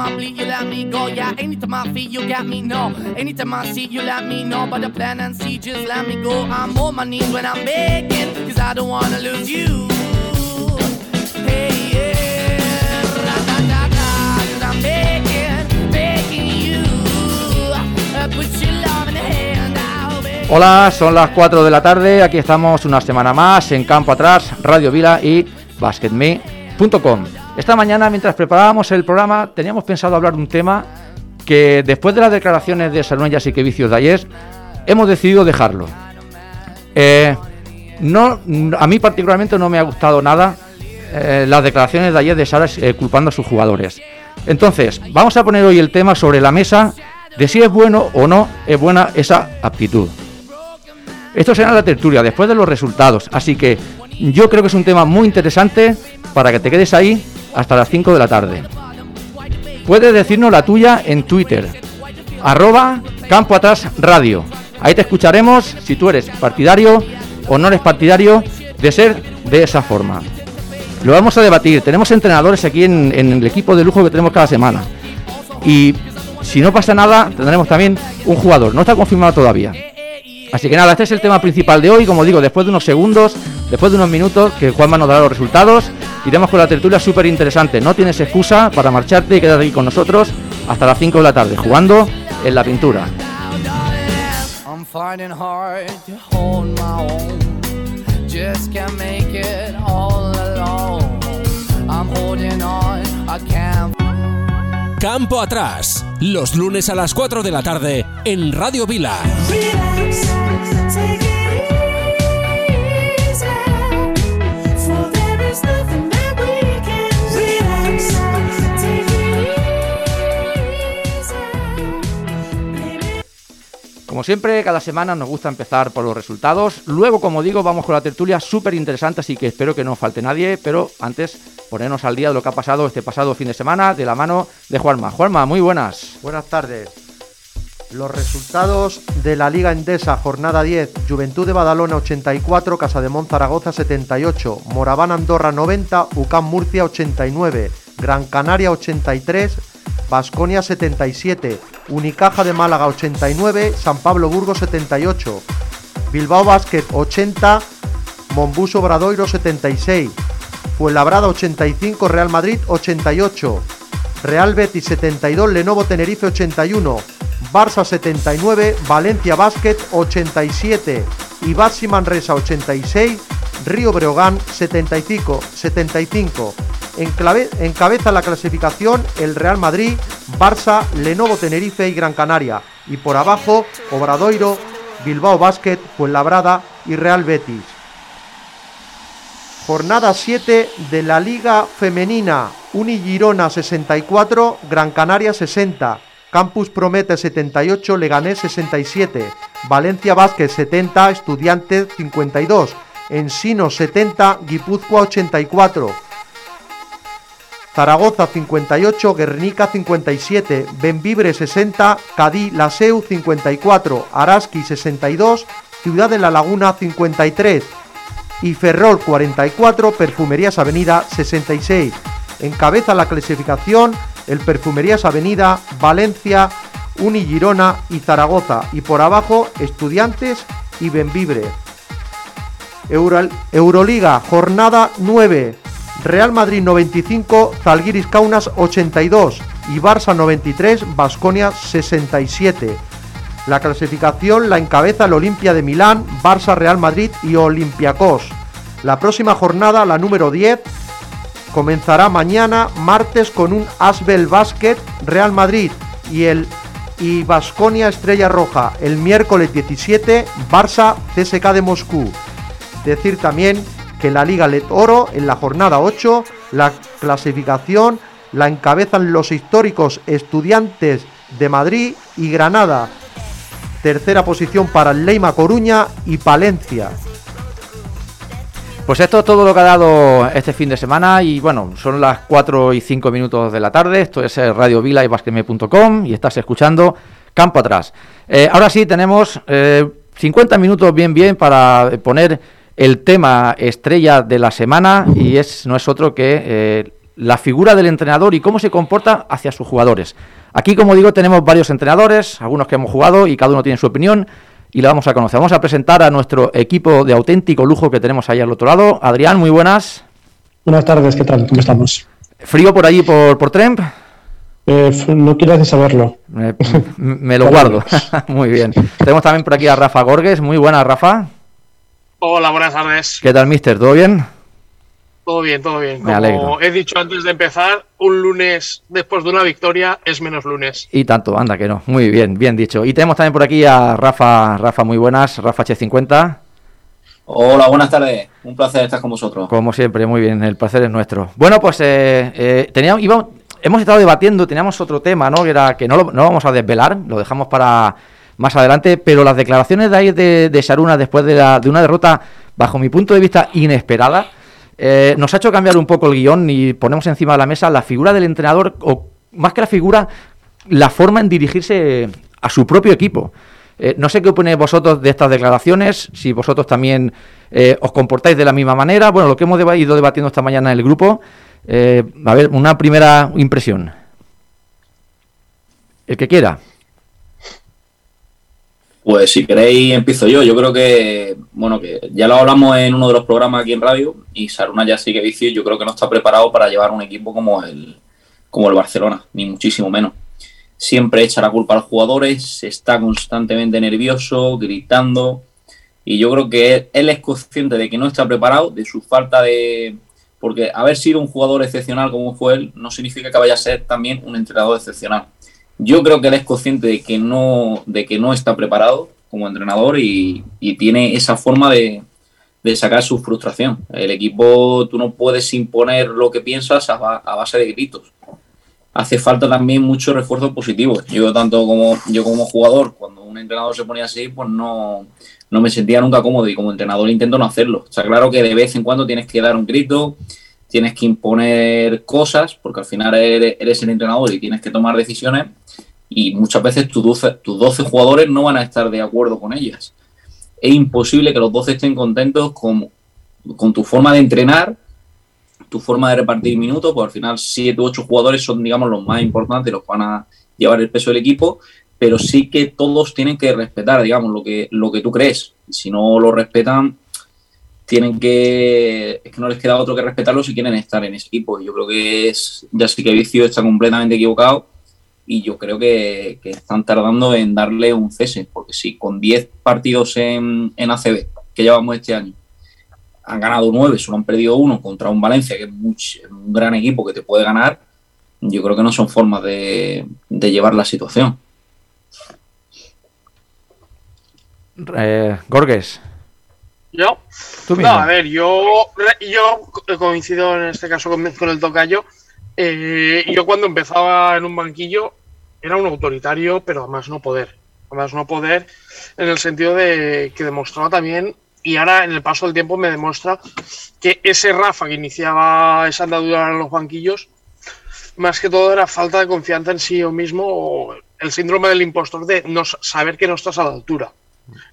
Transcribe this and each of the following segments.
I bleed, you let me go. Yeah, anytime I feel, you me. No, anytime I see, you let me know. The plan and see, just let me go. I'm on my knees when I don't wanna lose you. Hola, son las 4 de la tarde, aquí estamos una semana más en Campo Atrás, Radio Vila y basketme.com. Esta mañana, mientras preparábamos el programa, teníamos pensado hablar de un tema que después de las declaraciones de Salonellas y que vicios de ayer, hemos decidido dejarlo. Eh, no, a mí particularmente no me ha gustado nada eh, las declaraciones de ayer de Saras eh, culpando a sus jugadores. Entonces, vamos a poner hoy el tema sobre la mesa de si es bueno o no es buena esa aptitud. Esto será la tertulia después de los resultados, así que yo creo que es un tema muy interesante para que te quedes ahí hasta las 5 de la tarde. Puedes decirnos la tuya en Twitter, arroba Campo Atrás Radio. Ahí te escucharemos si tú eres partidario o no eres partidario de ser de esa forma. Lo vamos a debatir. Tenemos entrenadores aquí en, en el equipo de lujo que tenemos cada semana. Y si no pasa nada, tendremos también un jugador. No está confirmado todavía. Así que nada, este es el tema principal de hoy. Como digo, después de unos segundos, después de unos minutos, que Juanma nos dará los resultados, iremos con la tertulia súper interesante. No tienes excusa para marcharte y quedarte aquí con nosotros hasta las 5 de la tarde, jugando en la pintura. Campo Atrás, los lunes a las 4 de la tarde en Radio Vila. Siempre, cada semana nos gusta empezar por los resultados. Luego, como digo, vamos con la tertulia súper interesante, así que espero que no falte nadie. Pero antes, ponernos al día de lo que ha pasado este pasado fin de semana de la mano de Juanma. Juanma, muy buenas. Buenas tardes. Los resultados de la Liga Endesa, jornada 10, Juventud de Badalona 84, Casa de Zaragoza 78, Moraván Andorra 90, UCAM Murcia 89, Gran Canaria 83, Basconia 77, Unicaja de Málaga 89, San Pablo Burgos 78, Bilbao Basket 80, Monbuso Bradoiro 76, Fuenlabrada 85, Real Madrid 88, Real Betis 72, Lenovo Tenerife 81, Barça 79, Valencia Basket 87 y Baxi Manresa 86, Río Breogán 75, 75. Enclave- encabeza la clasificación el Real Madrid, Barça, Lenovo Tenerife y Gran Canaria. Y por abajo, Obradoiro, Bilbao Basket, Fuenlabrada y Real Betis. Jornada 7 de la Liga Femenina. Uni Girona 64, Gran Canaria 60, Campus Promete 78, Leganés 67, Valencia Vázquez 70, Estudiantes 52, Ensino 70, Guipúzcoa 84, Zaragoza 58, Guernica 57, Benvibre 60, Cadí Laseu 54, Araski 62, Ciudad de la Laguna 53 y Ferrol 44, Perfumerías Avenida 66. Encabeza la clasificación el Perfumerías Avenida, Valencia, Uni Girona y Zaragoza. Y por abajo Estudiantes y Benvibre. Euro- Euroliga, jornada 9. Real Madrid 95, Zalgiris Kaunas 82 y Barça 93, Basconia 67. La clasificación la encabeza el Olimpia de Milán, Barça, Real Madrid y Olympiacos. La próxima jornada, la número 10, comenzará mañana, martes, con un Asbel Basket Real Madrid y el y Basconia Estrella Roja. El miércoles 17, Barça CSK de Moscú. Decir también que la Liga Let Oro en la jornada 8, la clasificación la encabezan los históricos estudiantes de Madrid y Granada. Tercera posición para Leima Coruña y Palencia. Pues esto es todo lo que ha dado este fin de semana y bueno, son las 4 y 5 minutos de la tarde, esto es Radio Vila y basquetme.com y estás escuchando Campo Atrás. Eh, ahora sí tenemos eh, 50 minutos bien bien para poner el tema estrella de la semana y es no es otro que eh, la figura del entrenador y cómo se comporta hacia sus jugadores. Aquí, como digo, tenemos varios entrenadores, algunos que hemos jugado y cada uno tiene su opinión y la vamos a conocer. Vamos a presentar a nuestro equipo de auténtico lujo que tenemos ahí al otro lado. Adrián, muy buenas. Buenas tardes, ¿qué tal? ¿Cómo estamos? ¿Frío por allí, por, por Tremp? Eh, no quieras saberlo. Me, me lo guardo. muy bien. Tenemos también por aquí a Rafa Gorges. Muy buenas, Rafa. Hola, buenas tardes. ¿Qué tal, mister? ¿Todo bien? Todo bien, todo bien. Me Como alegro. he dicho antes de empezar, un lunes después de una victoria es menos lunes. Y tanto, anda que no. Muy bien, bien dicho. Y tenemos también por aquí a Rafa, Rafa, muy buenas, Rafa H50. Hola, buenas tardes. Un placer estar con vosotros. Como siempre, muy bien, el placer es nuestro. Bueno, pues eh, eh, teníamos, íbamos- hemos estado debatiendo, teníamos otro tema, ¿no? Que era que no lo no lo vamos a desvelar, lo dejamos para más adelante, pero las declaraciones de ahí de, de Saruna después de, la- de una derrota, bajo mi punto de vista, inesperada, eh, nos ha hecho cambiar un poco el guion y ponemos encima de la mesa la figura del entrenador, o más que la figura, la forma en dirigirse a su propio equipo. Eh, no sé qué opináis vosotros de estas declaraciones, si vosotros también eh, os comportáis de la misma manera. Bueno, lo que hemos ido debatiendo esta mañana en el grupo. a ver, una primera impresión. El que quiera. Pues si queréis empiezo yo. Yo creo que, bueno, que ya lo hablamos en uno de los programas aquí en radio y Saruna ya sigue vicio. Yo creo que no está preparado para llevar un equipo como el, como el Barcelona, ni muchísimo menos. Siempre echa la culpa a los jugadores, está constantemente nervioso, gritando. Y yo creo que él, él es consciente de que no está preparado, de su falta de. Porque haber sido un jugador excepcional como fue él no significa que vaya a ser también un entrenador excepcional. Yo creo que él es consciente de que no, de que no está preparado como entrenador y, y tiene esa forma de, de sacar su frustración. El equipo, tú no puedes imponer lo que piensas a, a base de gritos. Hace falta también muchos refuerzos positivos. Yo tanto como yo como jugador, cuando un entrenador se ponía así, pues no, no me sentía nunca cómodo y como entrenador intento no hacerlo. Está claro que de vez en cuando tienes que dar un grito, tienes que imponer cosas, porque al final eres, el entrenador y tienes que tomar decisiones y muchas veces tus 12, tus 12 jugadores no van a estar de acuerdo con ellas. Es imposible que los 12 estén contentos con, con tu forma de entrenar, tu forma de repartir minutos, pues al final 7 u 8 jugadores son, digamos, los más importantes, los van a llevar el peso del equipo, pero sí que todos tienen que respetar, digamos, lo que, lo que tú crees. Si no lo respetan, tienen que. Es que no les queda otro que respetarlo si quieren estar en ese equipo. Yo creo que es. Ya sí que Vicio está completamente equivocado y yo creo que, están tardando en darle un cese, porque si con 10 partidos en, en ACB que llevamos este año han ganado 9, solo han perdido uno contra un Valencia, que es much- un gran equipo que te puede ganar, yo creo que no son formas de, de llevar la situación. Eh, Gorges, Yo, tú no, a ver, yo, yo co- coincido en este caso con, con el tocayo. Eh, yo cuando empezaba en un banquillo era un autoritario, pero además no poder. Además no poder en el sentido de que demostraba también, y ahora en el paso del tiempo me demuestra que ese Rafa que iniciaba esa andadura en los banquillos, más que todo era falta de confianza en sí mismo o el síndrome del impostor de no sa- saber que no estás a la altura,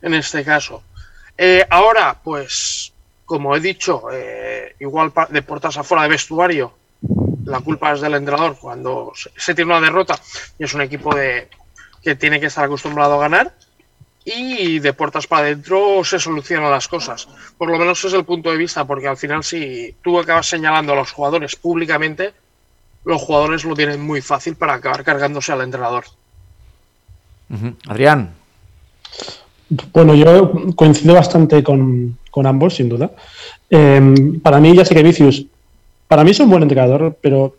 en este caso. Eh, ahora, pues, como he dicho, eh, igual de puertas afuera de vestuario, la culpa es del entrenador cuando se, tiene una derrota y es un equipo de, que tiene que estar acostumbrado a ganar. Y de puertas para adentro se solucionan las cosas. Por lo menos es el punto de vista, porque al final, si tú acabas señalando a los jugadores públicamente, los jugadores lo tienen muy fácil para acabar cargándose al entrenador. Ujú. Adrián, Bueno, yo coincido bastante con, con ambos, sin duda. Eh, para mí, ya sé que Vicius, para mí es un buen entrenador, pero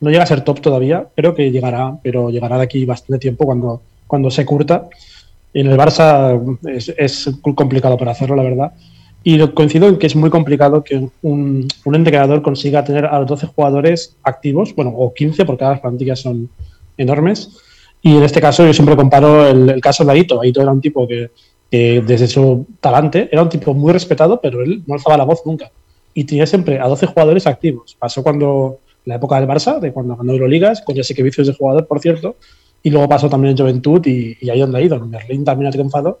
no llega a ser top todavía. Creo que llegará, pero llegará de aquí bastante tiempo cuando, cuando se curta. En el Barça es, es complicado para hacerlo, la verdad. Y coincido en que es muy complicado que un, un entrenador consiga tener a los 12 jugadores activos, bueno, o 15, porque las plantillas son enormes. Y en este caso yo siempre comparo el, el caso de Aito. Aito era un tipo que, que desde su talante era un tipo muy respetado, pero él no alzaba la voz nunca. Y tenía siempre a 12 jugadores activos. Pasó cuando la época del Barça, de cuando ganó Euroligas, con ya sé que vicios de jugador, por cierto. Y luego pasó también en Juventud y, y ahí donde ha ido. En Berlín también ha triunfado.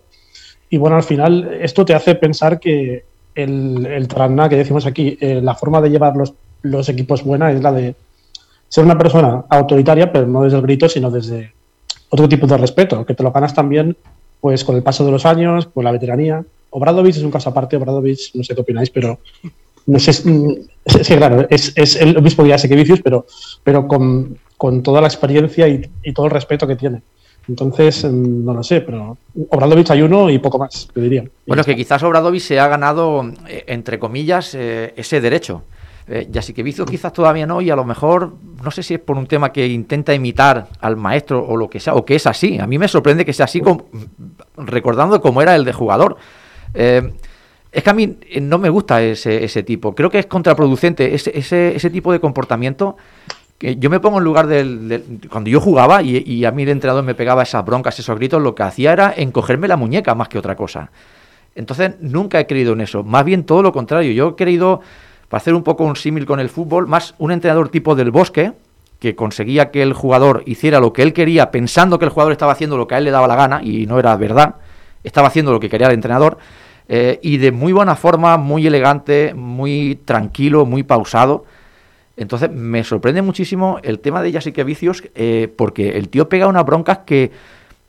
Y bueno, al final esto te hace pensar que el, el que decimos aquí, eh, la forma de llevar los, los equipos buena es la de ser una persona autoritaria, pero no desde el grito, sino desde otro tipo de respeto, que te lo ganas también pues con el paso de los años, con la veteranía. Obradovic es un caso aparte, Obradovic, no sé qué opináis, pero no sé, mm, es, sí, claro, es, es el sé que Vicius, pero, pero con, con toda la experiencia y, y todo el respeto que tiene. Entonces, mm, no lo sé, pero Obradovic hay uno y poco más, te diría. Bueno, es que quizás Obradovic se ha ganado, eh, entre comillas, eh, ese derecho. Eh, Jasikevicio quizás todavía no, y a lo mejor, no sé si es por un tema que intenta imitar al maestro o lo que sea, o que es así. A mí me sorprende que sea así, como- recordando cómo era el de jugador. Eh, es que a mí eh, no me gusta ese, tipo. Creo que es contraproducente ese, ese, tipo de comportamiento. Que yo me pongo en lugar del, del- Cuando yo jugaba y, y a mí el entrenador me pegaba esas broncas, esos gritos, lo que hacía era encogerme la muñeca más que otra cosa. Entonces nunca he creído en eso. Más bien todo lo contrario. Yo he creído, para hacer un poco un símil con el fútbol, más un entrenador tipo del bosque, que conseguía que el jugador hiciera lo que él quería, pensando que el jugador estaba haciendo lo que a él le daba la gana, y no era verdad. Estaba haciendo lo que quería el entrenador. eh, y de muy buena forma, muy elegante, muy tranquilo, muy pausado. Entonces me sorprende muchísimo el tema de Jasique Vicios, eh, porque el tío pega unas broncas que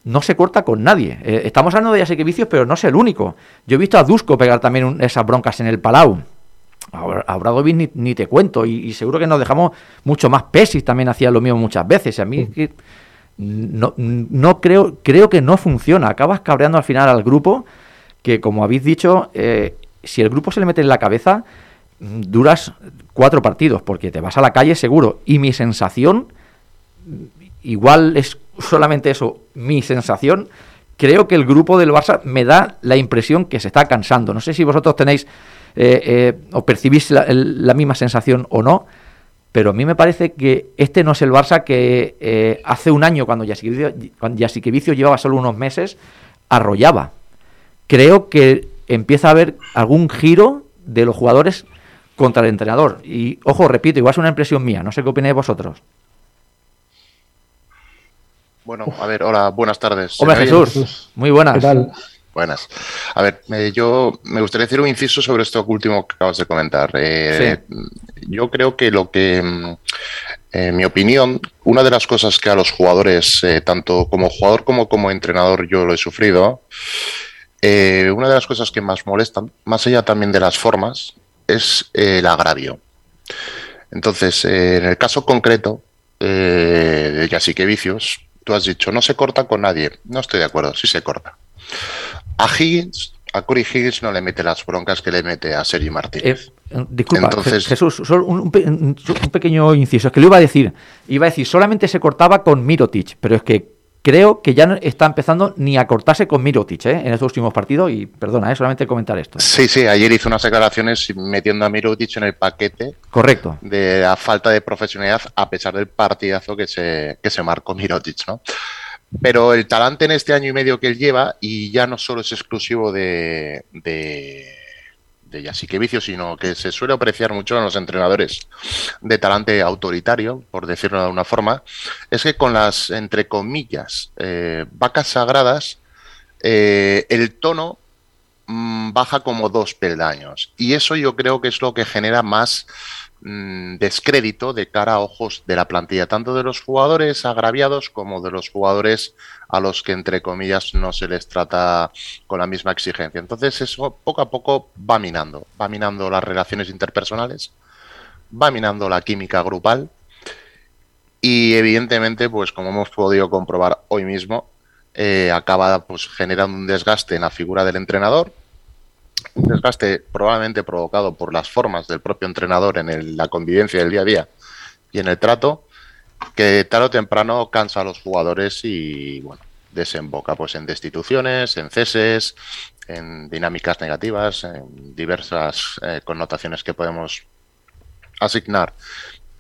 no se corta con nadie. Eh, estamos hablando de Jasique Vicios, pero no es el único. Yo he visto a Dusko pegar también esas broncas en el Palau. A Bra- a Bradovic ni, ni te cuento, y, y seguro que nos dejamos mucho más. Pesis también hacía lo mismo muchas veces. A mí que no, no creo, creo que no funciona. Acabas cabreando al final al grupo, que como habéis dicho, eh, si el grupo se le mete en la cabeza, mm, duras cuatro partidos, porque te vas a la calle seguro. Y mi sensación, mm, igual es solamente eso, mi sensación, creo que el grupo del Barça me da la impresión que se está cansando. No sé si vosotros tenéis eh, eh, o percibís la, el- la misma sensación o no, pero a mí me parece que este no es el Barça que eh, hace un año, cuando Jasikevicio llevaba solo unos meses, arrollaba. Creo que empieza a haber algún giro de los jugadores contra el entrenador. Y, ojo, repito, igual es una impresión mía, no sé qué opináis vosotros. Bueno, a ver, hola, buenas tardes. ¿Se Hombre? Jesús, muy buenas. ¿Qué tal? Buenas. A ver, eh, yo me gustaría decir un inciso sobre esto último que acabas de comentar. Eh, Yo creo que lo que, mm, en mi opinión, una de las cosas que a los jugadores, eh, tanto como jugador como como entrenador, yo lo he sufrido, eh, una de las cosas que más molestan, más allá también de las formas, es eh, el agravio. Entonces, en el caso concreto eh, de Jasikevičius, tú has dicho, no se corta con nadie. No estoy de acuerdo, sí se corta. A Higgins, a Corey Higgins no le mete las broncas que le mete a Sergi Martínez. Eh, disculpa, Entonces- Je- Jesús, solo un, un- un pequeño inciso. Es que lo iba a decir. Iba a decir, solamente se cortaba con Mirotic, pero es que creo que ya no está empezando ni a cortarse con Mirotic ¿eh? en estos últimos partidos. Y perdona, ¿eh? solamente comentar esto. Sí, sí, ayer hizo unas declaraciones metiendo a Mirotic en el paquete Correcto. de la falta de profesionalidad a pesar del partidazo que se, que se marcó Mirotic, ¿no? Pero el talante en este año y medio que él lleva, y ya no solo es exclusivo de, de, de Jasikevicio, sino que se suele apreciar mucho en los entrenadores de talante autoritario, por decirlo de alguna forma, es que con las, entre comillas, eh, vacas sagradas, eh, el tono mm, baja como dos peldaños. Y eso yo creo que es lo que genera más mm, descrédito de cara a ojos de la plantilla, tanto de los jugadores agraviados como de los jugadores a los que, entre comillas, no se les trata con la misma exigencia. Entonces eso poco a poco va minando, va minando las relaciones interpersonales, va minando la química grupal y evidentemente, pues como hemos podido comprobar hoy mismo, eh, acaba pues generando un desgaste en la figura del entrenador, un desgaste probablemente provocado por las formas del propio entrenador en la convivencia del día a día y en el trato, que tarde o temprano cansa a los jugadores y bueno, desemboca pues en destituciones, en ceses, en dinámicas negativas, en diversas eh, connotaciones que podemos asignar.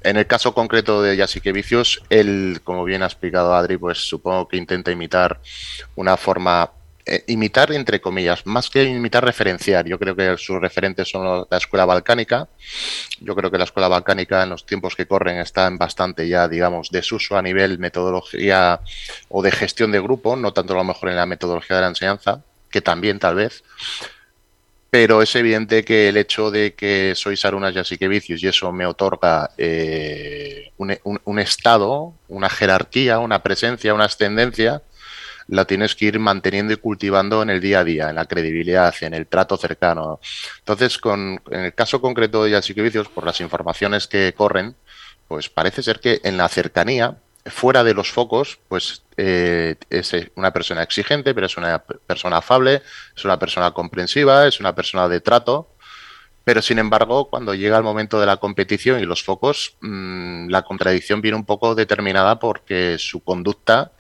En el caso concreto de Yasique Vicios, él, como bien ha explicado Adri, pues supongo que intenta imitar una forma, eh, imitar entre comillas, más que imitar referenciar. Yo creo que sus referentes son la escuela balcánica. Yo creo que la escuela balcánica en los tiempos que corren está en bastante ya, digamos, desuso a nivel metodología o de gestión de grupo, no tanto a lo mejor en la metodología de la enseñanza, que también tal vez pero es evidente que el hecho de que sois Arunas Yasikevicius y eso me otorga eh, un estado, una jerarquía, una presencia, una ascendencia, la tienes que ir manteniendo y cultivando en el día a día, en la credibilidad, en el trato cercano. Entonces, con, en el caso concreto de Yasikevicius, por las informaciones que corren, pues parece ser que en la cercanía, fuera de los focos, pues eh, es eh, una persona exigente, pero es una persona afable, es una persona comprensiva, es una persona de trato. Pero sin embargo, cuando llega el momento de la competición y los focos, mm, la contradicción viene un poco determinada porque su conducta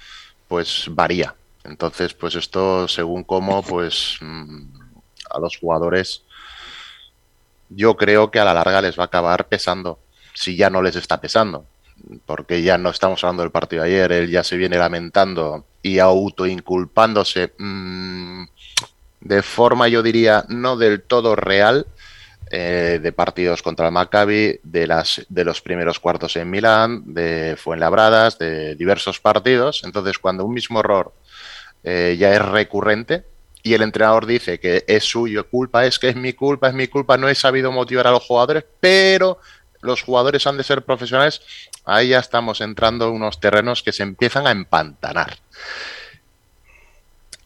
pues varía. Entonces, pues esto según cómo, pues mm, a los jugadores yo creo que a la larga les va a acabar pesando, si ya no les está pesando, porque ya no estamos hablando del partido de ayer, él ya se viene lamentando y autoinculpándose mm, de forma, yo diría, no del todo real, eh, de partidos contra el Maccabi, de, las, de los primeros cuartos en Milán, de Fuenlabradas, de diversos partidos. Entonces, cuando un mismo error eh, ya es recurrente y el entrenador dice que es suyo culpa, es que es mi culpa, es mi culpa, no he sabido motivar a los jugadores, pero los jugadores han de ser profesionales, ahí ya estamos entrando en unos terrenos que se empiezan a empantanar.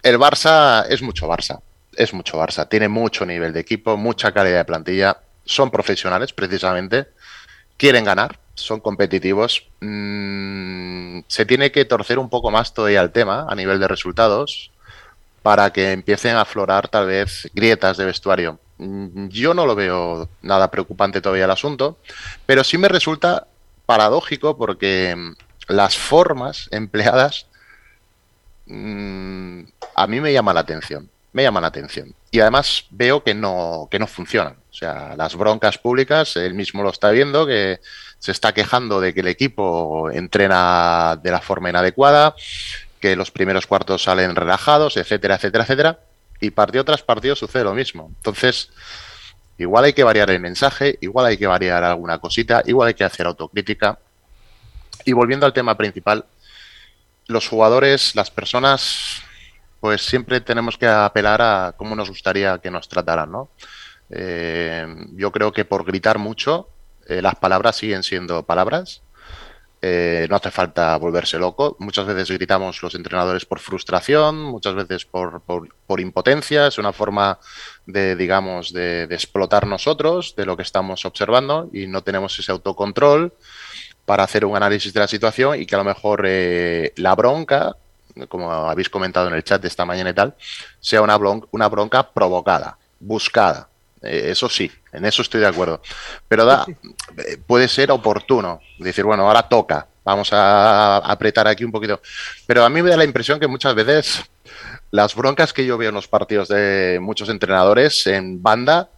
El Barça es mucho Barça, es mucho Barça, tiene mucho nivel de equipo, mucha calidad de plantilla, son profesionales precisamente, quieren ganar, son competitivos. Mm, se tiene que torcer un poco más todavía el tema a nivel de resultados para que empiecen a aflorar tal vez grietas de vestuario. Mm, Yo no lo veo nada preocupante todavía el asunto, pero sí me resulta paradójico porque mm, las formas empleadas a mí me llama la atención, me llaman la atención. Y además veo que no, que no funcionan. O sea, las broncas públicas, él mismo lo está viendo, que se está quejando de que el equipo entrena de la forma inadecuada, que los primeros cuartos salen relajados, etcétera, etcétera, etcétera. Y partido tras partido sucede lo mismo. Entonces, igual hay que variar el mensaje, igual hay que variar alguna cosita, igual hay que hacer autocrítica. Y volviendo al tema principal, los jugadores, las personas, pues siempre tenemos que apelar a cómo nos gustaría que nos trataran, ¿no? Eh, yo creo que por gritar mucho, eh, las palabras siguen siendo palabras. Eh, no hace falta volverse loco. Muchas veces gritamos los entrenadores por frustración, muchas veces por, por- impotencia. Es una forma de, digamos, de, de explotar nosotros, de lo que estamos observando, y no tenemos ese autocontrol para hacer un análisis de la situación y que a lo mejor la bronca, como habéis comentado en el chat de esta mañana y tal, sea una, bron- una bronca provocada, buscada. Eh, eso sí, en eso estoy de acuerdo. Pero da, eh, puede ser oportuno decir, bueno, ahora toca, vamos a apretar aquí un poquito. Pero a mí me da la impresión que muchas veces las broncas que yo veo en los partidos de muchos entrenadores en banda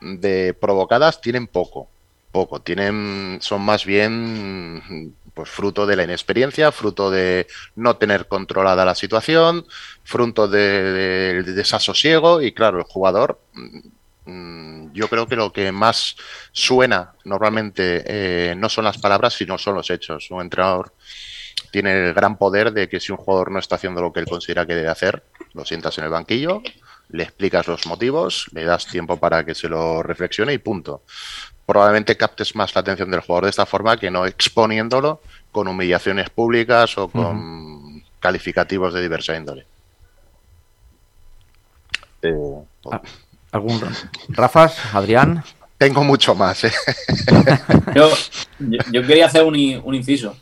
de provocadas tienen poco, poco, tienen, son más bien pues fruto de la inexperiencia, fruto de no tener controlada la situación, fruto de- de- del desasosiego y claro, el jugador mm, yo creo que lo que más suena normalmente eh, no son las palabras, sino son los hechos. Un entrenador tiene el gran poder de que si un jugador no está haciendo lo que él considera que debe hacer, lo sientas en el banquillo, le explicas los motivos, le das tiempo para que se lo reflexione y punto. Probablemente captes más la atención del jugador de esta forma que no exponiéndolo con humillaciones públicas o con calificativos de diversa índole. Eh, Ah, ¿Algún Rafas, Adrián? tengo mucho más. ¿eh? Yo, yo, quería hacer un, i- un inciso.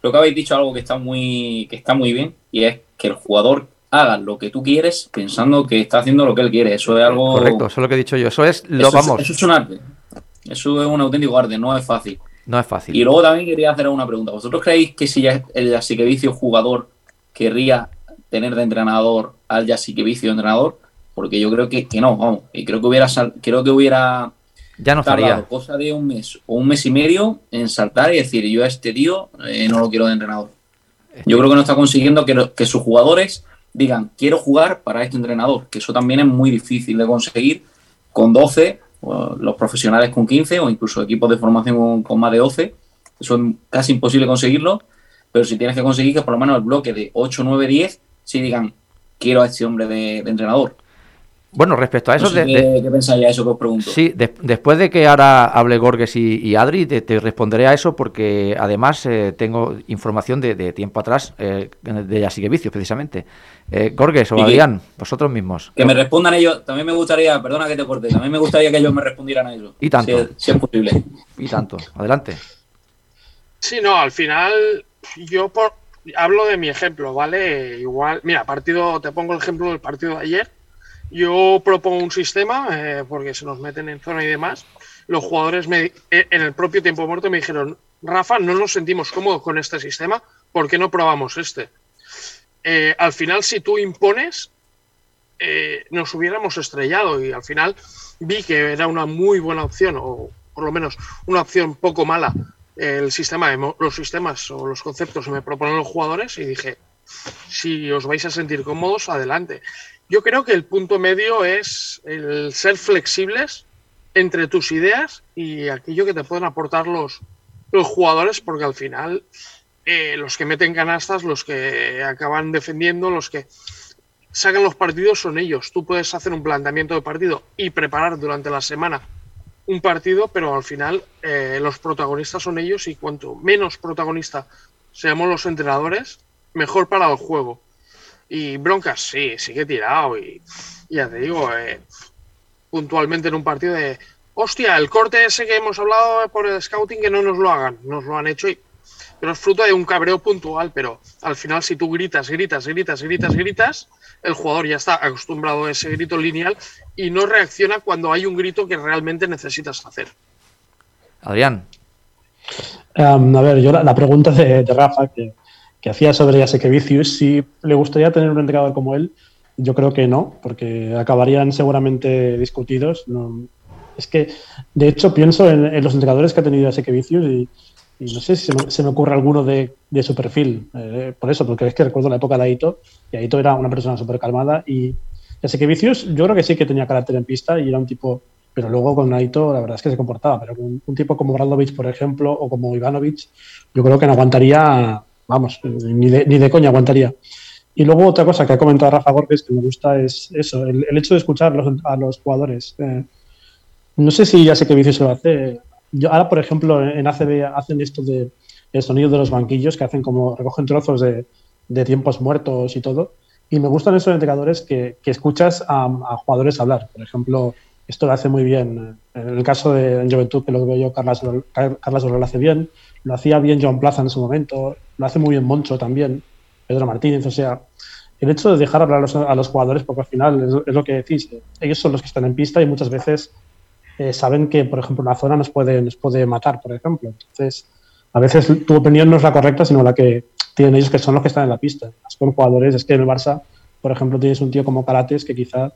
Creo que habéis dicho algo que está muy que está muy bien y es que el jugador haga lo que tú quieres pensando que está haciendo lo que él quiere. Eso es algo. Correcto, eso es lo que he dicho yo. Eso es, lo eso, es- vamos, eso es un arte. Eso es un auténtico arte, no es fácil. no es fácil. Y luego también quería hacer una pregunta. ¿Vosotros creéis que si ya el Asiquevicio jugador querría tener de entrenador al Vicio de entrenador, porque yo creo que, que no, vamos, y creo que hubiera creo que hubiera Ya no estaría. cosa de un mes o un mes y medio en saltar y decir yo a este tío eh, no lo quiero de entrenador. Yo creo que no está consiguiendo que, lo- que sus jugadores digan quiero jugar para este entrenador, que eso también es muy difícil de conseguir con 12, o los profesionales con 15 o incluso equipos de formación con, más de 12. Eso es casi imposible conseguirlo, pero si tienes que conseguir que por lo menos el bloque de 8, 9, 10 sí digan quiero a este hombre de entrenador. Bueno, respecto a eso, No sé de- qué, de- qué pensáis a eso que os pregunto? Sí, de- después de que ahora hable Gorges y, y Adri, te, te responderé a eso porque además eh, tengo información de, de tiempo atrás eh, de Yasique Vicios, precisamente. Eh, Gorges o. Adrián, vosotros mismos. Que me respondan ellos, también me gustaría, perdona que te corte, también me gustaría que ellos me respondieran a eso. Y tanto. Si es, si es posible. Y tanto. Adelante. Sí, no, al final yo por, hablo de mi ejemplo, ¿vale? Igual, mira, partido, te pongo el ejemplo del partido de ayer. Yo propongo un sistema, eh, porque se nos meten en zona y demás. Los jugadores me, eh, en el propio tiempo muerto me dijeron, Rafa, no nos sentimos cómodos con este sistema, ¿por qué no probamos este? Eh, al final, si tú impones, nos hubiéramos estrellado y al final vi que era una muy buena opción, o por lo menos una opción poco mala, el sistema los sistemas o los conceptos que me proponen los jugadores y dije, si os vais a sentir cómodos, adelante. Yo creo que el punto medio es el ser flexibles entre tus ideas y aquello que te pueden aportar los, los jugadores, porque al final eh, los que meten canastas, los que acaban defendiendo, los que sacan los partidos son ellos. Tú puedes hacer un planteamiento de partido y preparar durante la semana un partido, pero al final eh, los protagonistas son ellos y cuanto menos protagonista seamos los entrenadores, mejor para el juego. Y broncas, sí, sí que he tirado y ya te digo, eh, puntualmente en un partido de, hostia, el corte ese que hemos hablado por el scouting que no nos lo hagan, nos lo han hecho y pero es fruto de un cabreo puntual, pero al final si tú gritas, gritas, gritas, gritas, gritas, el jugador ya está acostumbrado a ese grito lineal y no reacciona cuando hay un grito que realmente necesitas hacer. Adrián. Um, a ver, yo la, la pregunta de, de Rafa que, que hacía sobre Vicius, si le gustaría tener un entrenador como él, yo creo que no, porque acabarían seguramente discutidos. No, es que, de hecho, pienso en, en los entrenadores que ha tenido Vicius y, y no sé si se me, se me ocurre alguno de, de su perfil. Eh, por eso, porque es que recuerdo la época de Aito, y Aito era una persona súper calmada y Vicius yo creo que sí que tenía carácter en pista y era un tipo pero luego con Naito la verdad es que se comportaba, pero con un tipo como Bradovic, por ejemplo, o como Ivanovic, yo creo que no aguantaría, vamos, ni de, ni de coña aguantaría. Y luego otra cosa que ha comentado Rafa Gorges que me gusta es eso, el, el hecho de escuchar los, a los jugadores. Eh, no sé si ya sé que Vicio se lo hace. Yo ahora, por ejemplo, en ACB hacen esto de el sonido de los banquillos, que hacen como recogen trozos de, de tiempos muertos y todo. Y me gustan esos indicadores que, que escuchas a, a jugadores hablar. Por ejemplo, esto lo hace muy bien. En el caso de en Juventud, que lo veo yo, Carlas, Carlas lo hace bien. Lo hacía bien Joan Plaza en su momento. Lo hace muy bien Moncho también. Pedro Martínez. O sea, el hecho de dejar hablar a los, jugadores, porque al final es, lo que decís. Ellos son los que están en pista y muchas veces eh, saben que, por ejemplo, una zona nos puede, nos puede matar, por ejemplo. Entonces, a veces tu opinión no es la correcta, sino la que tienen ellos, que son los que están en la pista. Con jugadores, es que en el Barça, por ejemplo, tienes un tío como Carates que quizá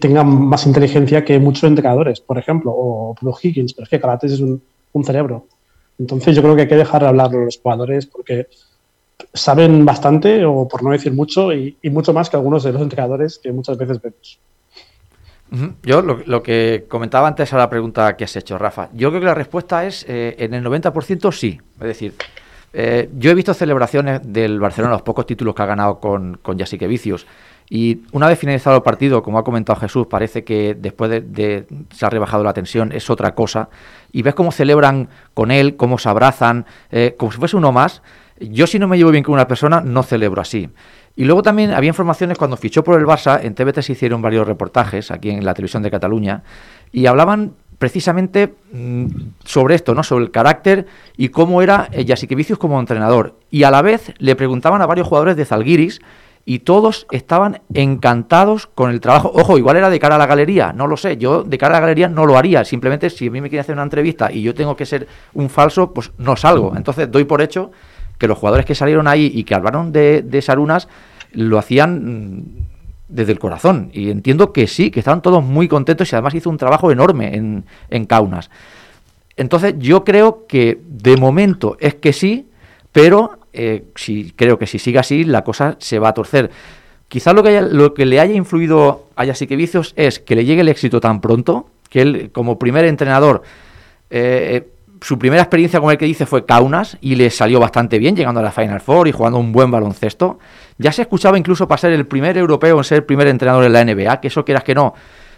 tenga más inteligencia que muchos entrenadores, por ejemplo, o Blue Higgins, pero es que Carates es un, cerebro. Entonces yo creo que hay que dejar de hablar a los jugadores porque saben bastante, o por no decir mucho, y, mucho más que algunos de los entrenadores que muchas veces vemos. Yo lo, que comentaba antes a la pregunta que has hecho, Rafa, yo creo que la respuesta es eh, en el 90% sí. Es decir, eh, yo he visto celebraciones del Barcelona, los pocos títulos que ha ganado con, con Vicios, y una vez finalizado el partido, como ha comentado Jesús, parece que después de, se ha rebajado la tensión, es otra cosa. Y ves cómo celebran con él, cómo se abrazan, eh, como si fuese uno más. Yo si no me llevo bien con una persona, no celebro así. Y luego también había informaciones cuando fichó por el Barça, en TVT se hicieron varios reportajes aquí en la televisión de Cataluña, y hablaban precisamente mmm, sobre esto, ¿no? Sobre el carácter y cómo era Vicius como entrenador. Y a la vez le preguntaban a varios jugadores de Zalgiris y todos estaban encantados con el trabajo. Ojo, igual era de cara a la galería, no lo sé. Yo de cara a la galería no lo haría. Simplemente si a mí me quieren hacer una entrevista y yo tengo que ser un falso, pues no salgo. Entonces doy por hecho que los jugadores que salieron ahí y que hablaron de, de Sarunas lo hacían mm, desde el corazón. Y entiendo que sí, que estaban todos muy contentos y además hizo un trabajo enorme en, en Kaunas. Entonces yo creo que de momento es que sí, pero eh, si, creo que si sigue así la cosa se va a torcer. Quizás lo que, haya- lo que le haya influido a Vicios es que le llegue el éxito tan pronto, que él como primer entrenador, eh, su primera experiencia con el que dice fue Kaunas y le salió bastante bien, llegando a la Final Four y jugando un buen baloncesto. Ya se escuchaba incluso para ser el primer europeo en ser el primer entrenador en la NBA, que eso quieras que no,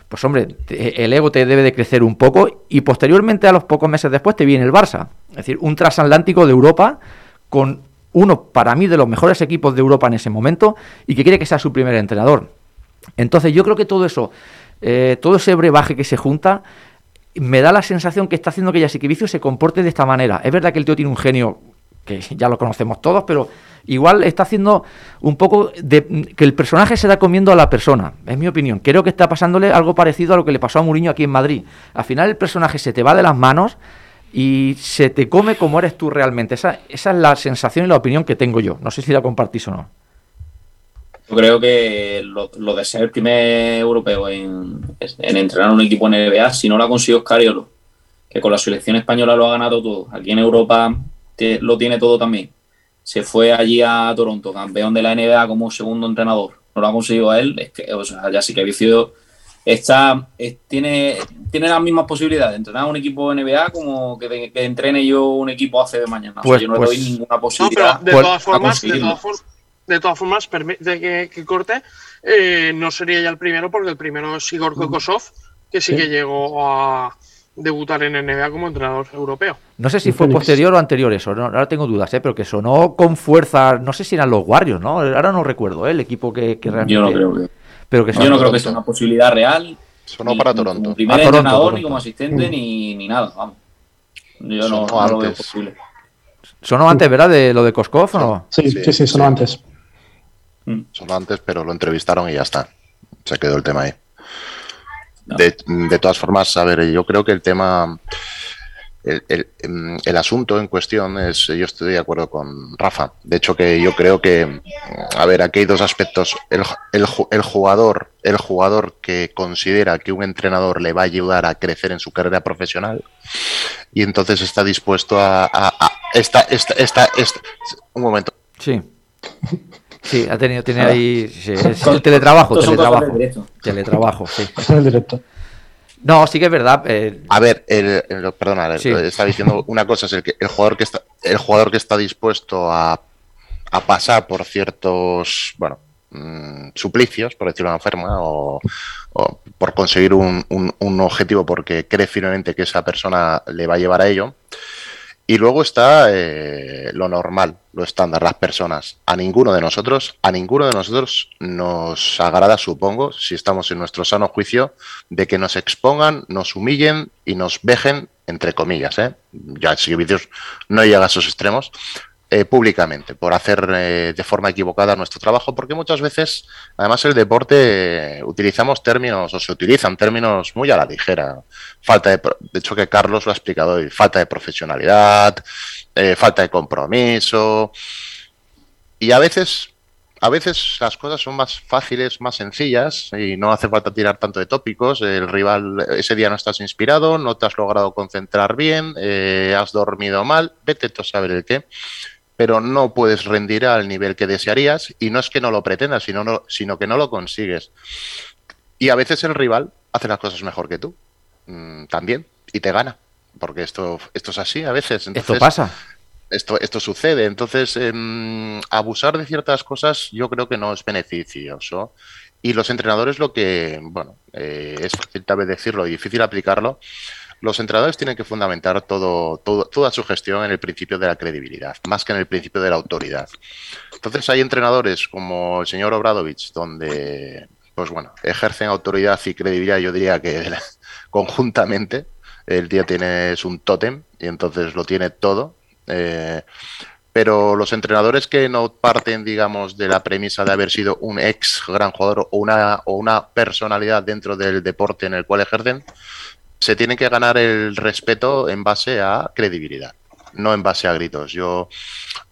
pues hombre, el ego te debe de crecer un poco y posteriormente a los pocos meses después te viene el Barça. Es decir, un transatlántico de Europa con uno, para mí, de los mejores equipos de Europa en ese momento y que quiere que sea su primer entrenador. Entonces yo creo que todo eso, eh, todo ese brebaje que se junta, me da la sensación que está haciendo que Yasikevicius se comporte de esta manera. Es verdad que el tío tiene un genio que ya lo conocemos todos, pero igual está haciendo un poco de que el personaje se está comiendo a la persona, es mi opinión. Creo que está pasándole algo parecido a lo que le pasó a Mourinho aquí en Madrid. Al final el personaje se te va de las manos y se te come como eres tú realmente. Esa, esa es la sensación y la opinión que tengo yo. No sé si la compartís o no. Yo creo que lo, de ser el primer europeo en, en entrenar un equipo en NBA, si no lo ha conseguido Scariolo, que con la selección española lo ha ganado todo, aquí en Europa lo tiene todo también. Se fue allí a Toronto, campeón de la NBA como segundo entrenador. No lo ha conseguido a él, es que, o sea, ya sí que Vicio está, es- tiene, tiene las mismas posibilidades de entrenar un equipo NBA como que, de- que entrene yo un equipo ACB mañana. O sea, Pues- yo no pues- le doy ninguna No, posibilidad. pero de Pues, todas a formas, de todas, for- de todas formas, permite que, que corte, eh, no sería ya el primero, porque el primero es Igor Kokosov, que sí, Sí. que llegó a debutar en NBA como entrenador europeo. No sé si fue posterior o anterior eso, no, ahora tengo dudas, ¿eh? pero que sonó con fuerza, no sé si eran los Warriors, ¿no? Ahora no recuerdo ¿eh? el equipo que, que realmente... Yo no creo que, Pero que yo no creo que sea una posibilidad real. Sonó ni- para ni Toronto. Como primer A Toronto, entrenador, Toronto. ni como asistente, Mm. ni, ni nada, vamos. Yo Sonó no, no lo veo antes. posible. Sonó antes, ¿verdad? De lo de Koskov, ¿o no? Sí, Sí, sí, sí, sonó sí. antes. Sonó antes, pero lo entrevistaron y ya está. Se quedó el tema ahí. No. De, de todas formas, a ver, yo creo que el tema, el, el- em, el asunto en cuestión es, yo estoy de acuerdo con Rafa. De hecho, que yo creo que, a ver, aquí hay dos aspectos. El, el ju- el jugador, el jugador que considera que un entrenador le va a ayudar a crecer en su carrera profesional y entonces está dispuesto a, a- a- esta, esta, esta, esta- un momento. Sí. Sí, ha tenido, tiene Nada. ahí... sí, es el teletrabajo, teletrabajo. Teletrabajo, sí. El directo. No, sí que es verdad. eh, A ver, el, el- perdona, Sí. está diciendo una cosa es el que el jugador que está el jugador que está dispuesto a, a pasar por ciertos bueno mm, suplicios, por decirlo de una forma, o, o por conseguir un, un- un objetivo porque cree firmemente que esa persona le va a llevar a ello. Y luego está eh, lo normal, lo estándar, las personas. A ninguno de nosotros, a ninguno de nosotros nos agrada, supongo, si estamos en nuestro sano juicio, de que nos expongan, nos humillen y nos vejen, entre comillas, ¿eh? ya si vicios no llega a esos extremos, eh, públicamente, por hacer eh, de forma equivocada nuestro trabajo, porque muchas veces, además, el deporte eh, utilizamos términos, o se utilizan términos muy a la ligera. Falta de, de hecho, que Carlos lo ha explicado hoy, falta de profesionalidad, falta de compromiso. Y a veces, a veces las cosas son más fáciles, más sencillas, y no hace falta tirar tanto de tópicos. El rival, ese día no estás inspirado, no te has logrado concentrar bien, has dormido mal, vete tú a saber el qué pero no puedes rendir al nivel que desearías y no es que no lo pretendas, sino, no- sino que no lo consigues. Y a veces el rival hace las cosas mejor que tú, mm, también, y te gana, porque esto, esto es así a veces. esto Entonces, pasa. esto, esto sucede. Entonces, em, abusar de ciertas cosas yo creo que no es beneficioso. Y los entrenadores lo que, bueno, eh, es tal vez decirlo y difícil aplicarlo, los entrenadores tienen que fundamentar todo, todo- toda su gestión en el principio de la credibilidad, más que en el principio de la autoridad. Entonces hay entrenadores como el señor Obradovich, donde, pues bueno, ejercen autoridad y credibilidad, yo diría que conjuntamente. El día tiene es un tótem y entonces lo tiene todo. eh, pero los entrenadores que no parten, digamos, de la premisa de haber sido un ex gran jugador o una, o una personalidad dentro del deporte en el cual ejercen, se tienen que ganar el respeto en base a credibilidad. no en base a gritos. Yo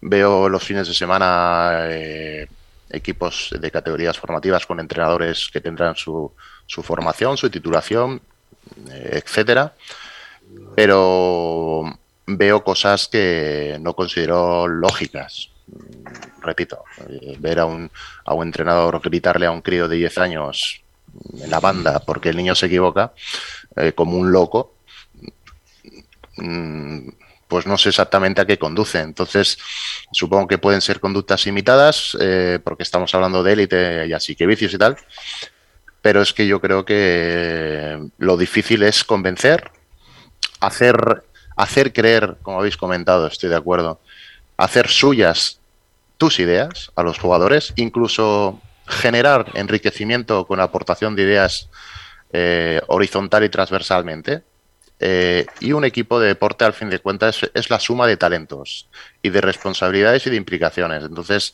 veo los fines de semana eh, equipos de categorías formativas con entrenadores que tendrán su, su formación, su titulación, eh, etcétera, pero veo cosas que no considero lógicas. Repito, eh, ver a un, a un entrenador gritarle a un crío de 10 años en la banda porque el niño se equivoca, eh, como un loco, mm, pues no sé exactamente a qué conduce. Entonces, supongo que pueden ser conductas imitadas, eh, porque estamos hablando de élite y así que vicios y tal, pero es que yo creo que lo difícil es convencer, hacer, hacer creer, como habéis comentado, estoy de acuerdo, hacer suyas tus ideas a los jugadores, incluso generar enriquecimiento con aportación de ideas eh, horizontal y transversalmente. Eh, y un equipo de deporte, al fin de cuentas, es, la suma de talentos y de responsabilidades y de implicaciones. Entonces,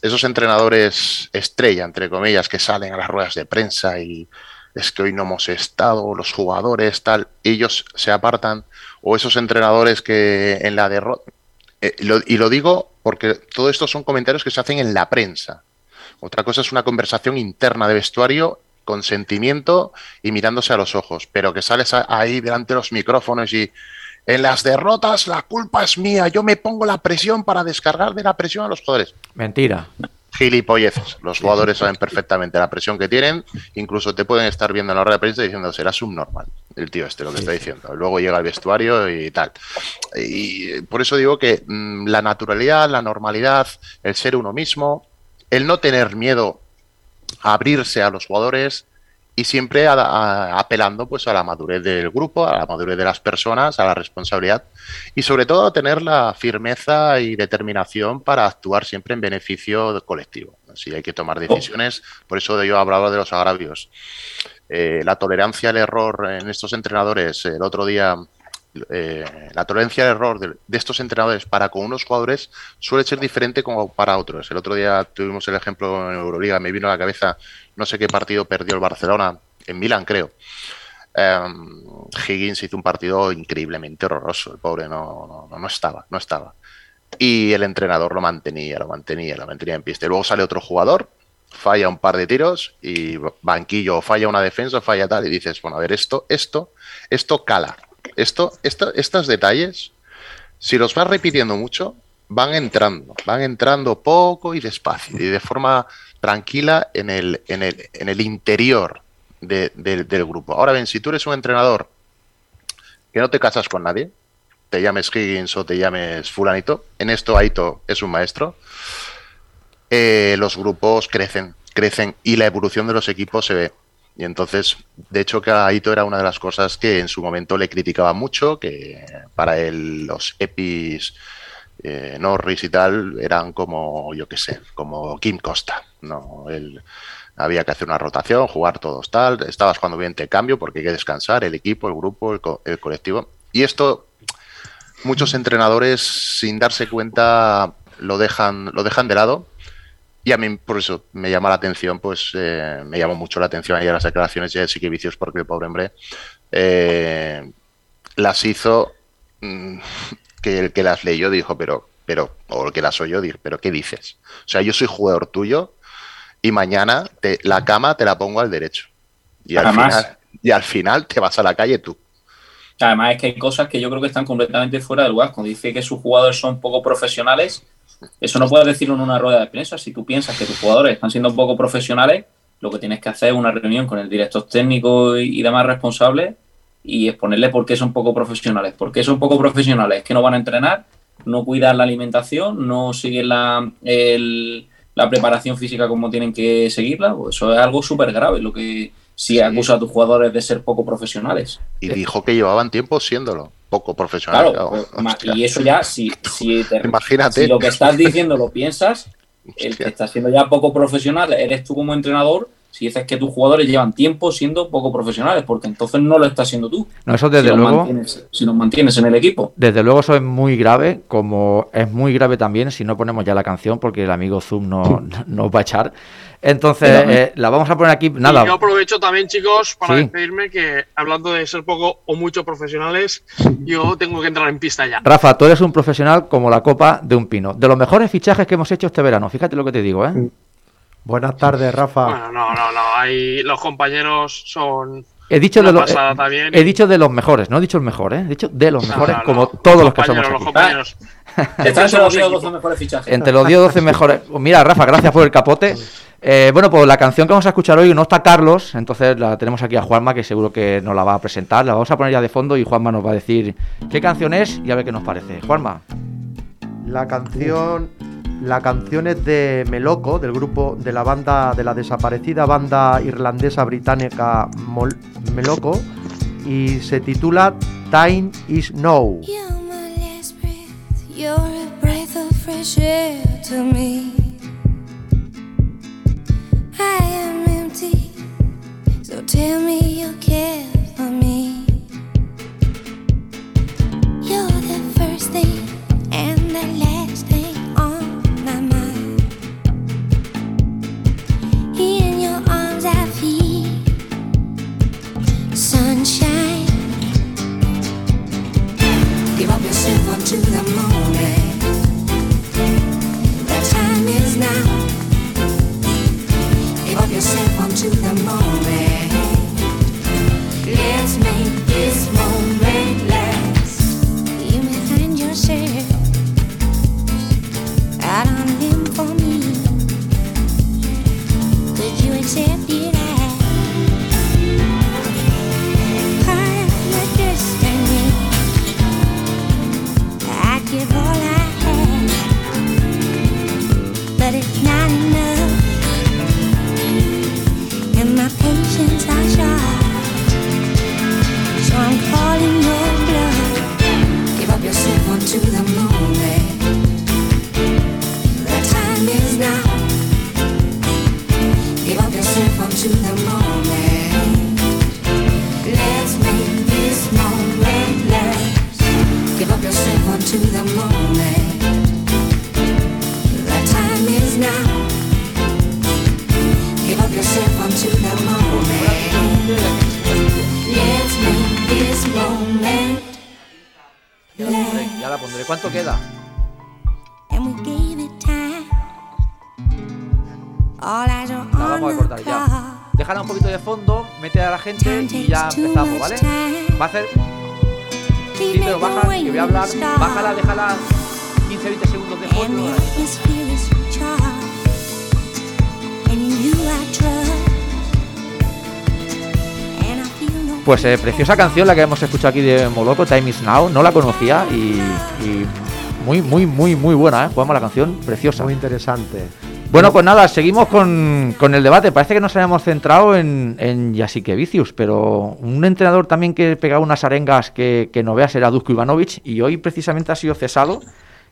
esos entrenadores estrella, entre comillas, que salen a las ruedas de prensa y es que hoy no hemos estado, los jugadores, tal, ellos se apartan, o esos entrenadores que en la derrota. eh, y lo digo porque todo esto son comentarios que se hacen en la prensa. Otra cosa es una conversación interna de vestuario con sentimiento y mirándose a los ojos, pero que sales ahí delante de los micrófonos y en las derrotas la culpa es mía, yo me pongo la presión para descargar de la presión a los jugadores. Mentira. Gilipolleces. Los jugadores saben perfectamente la presión que tienen, incluso te pueden estar viendo en la hora de prensa diciendo será subnormal el tío este lo que está diciendo. Luego llega al vestuario y tal. Y por eso digo que mm, la naturalidad, la normalidad, el ser uno mismo, el no tener miedo abrirse a los jugadores y siempre a- apelando pues a la madurez del grupo, a la madurez de las personas, a la responsabilidad y sobre todo a tener la firmeza y determinación para actuar siempre en beneficio colectivo. Si hay que tomar decisiones, por eso yo hablaba de los agravios. Eh, la tolerancia al error en estos entrenadores, el otro día, eh, la tolerancia al error de, estos entrenadores para con unos jugadores suele ser diferente como para otros. El otro día tuvimos el ejemplo en Euroliga, me vino a la cabeza, no sé qué partido perdió el Barcelona, en Milán creo. Um, Higgins hizo un partido increíblemente horroroso, el pobre no, no, no estaba, no estaba. Y el entrenador lo mantenía, lo mantenía, lo mantenía en pista. Y luego sale otro jugador, falla un par de tiros y banquillo, falla una defensa, falla tal, y dices, bueno, a ver, esto, esto, esto cala. Esto, esto, estos detalles, si los vas repitiendo mucho, van entrando, van entrando poco y despacio y de forma tranquila en el, en el, en el interior de- del- del grupo. Ahora bien, si tú eres un entrenador que no te casas con nadie, te llames Higgins o te llames fulanito, en esto Aito es un maestro, eh, los grupos crecen, crecen y la evolución de los equipos se ve. Y entonces, de hecho, que a Aito era una de las cosas que en su momento le criticaba mucho, que para él los EPIs eh, Norris y tal eran como, yo qué sé, como Kim Costa. No, él había que hacer una rotación, jugar todos tal, estabas jugando bien, te cambio porque hay que descansar, el equipo, el grupo, el, co- el colectivo. Y esto, muchos entrenadores, sin darse cuenta, lo dejan, lo dejan de lado. Y a mí, por eso, me llama la atención, pues eh, me llamó mucho la atención ayer las declaraciones de Sique Vicios, porque el pobre hombre eh, las hizo mm, que el que las leyó dijo, pero, pero, o el que las oyó, dijo, pero ¿qué dices? O sea, yo soy jugador tuyo y mañana te- la cama te la pongo al derecho. Y al, Además- final, y al final te vas a la calle tú. Además es que hay cosas que yo creo que están completamente fuera del lugar. Cuando dice que sus jugadores son poco profesionales, eso no puedes decirlo en una rueda de prensa. Si tú piensas que tus jugadores están siendo poco profesionales, lo que tienes que hacer es una reunión con el director técnico y y demás responsables y exponerle por qué son poco profesionales. ¿Por qué son poco profesionales? Es que no van a entrenar, no cuidan la alimentación, no siguen la, el- la preparación física como tienen que seguirla. Pues eso es algo súper grave, lo que si acusa a tus jugadores de ser poco profesionales. Y dijo que llevaban tiempo siéndolo, poco profesional. Claro, claro. pues, y eso ya, si, si, te- Imagínate. si lo que estás diciendo lo piensas, el que está siendo ya poco profesional eres tú como entrenador, Si dices que tus jugadores llevan tiempo siendo poco profesionales, porque entonces no lo estás siendo tú. No, eso desde si, los luego. mantienes, si los mantienes en el equipo. Desde luego eso es muy grave, como es muy grave también si no ponemos ya la canción porque el amigo Zoom no, nos va a echar. Entonces, eh, la vamos a poner aquí, Y nada. yo aprovecho también, chicos, para Sí. despedirme que hablando de ser poco o mucho profesionales, yo tengo que entrar en pista ya. Rafa, tú eres un profesional como la copa de un pino. De los mejores fichajes que hemos hecho este verano, fíjate lo que te digo, ¿eh? Buenas tardes, Rafa. Bueno, no, no, no. Ahí los compañeros son. He dicho, de los, pasada eh, también. he dicho de los mejores, no he dicho el mejor, ¿eh? He dicho de los mejores, no, como no. todos los que somos Compañeros, los aquí. compañeros. Están entre los somos 10 o equipo. 12 mejores fichajes. Entre los 10 o 12 mejores. Mira, Rafa, gracias por el capote. Eh, bueno, pues la canción que vamos a escuchar hoy no está Carlos, entonces la tenemos aquí a Juanma, que seguro que nos la va a presentar. La vamos a poner ya de fondo y Juanma nos va a decir qué canción es y a ver qué nos parece. Juanma. La canción, la canción es de Meloco, del grupo de la banda de la desaparecida banda irlandesa británica Mol- Meloco, y se titula Time Is Now. Tell me you care Pues eh, preciosa canción la que hemos escuchado aquí de Moloco, Time is Now. No la conocía y, y muy, muy, muy, muy buena, ¿eh? Jugamos la canción, preciosa. Muy interesante. Bueno, pues nada, seguimos con, con el debate. Parece que nos habíamos centrado en, en Yasique Vicius, pero un entrenador también que pegaba unas arengas que, que no veas era Dusko Ivanovic y hoy precisamente ha sido cesado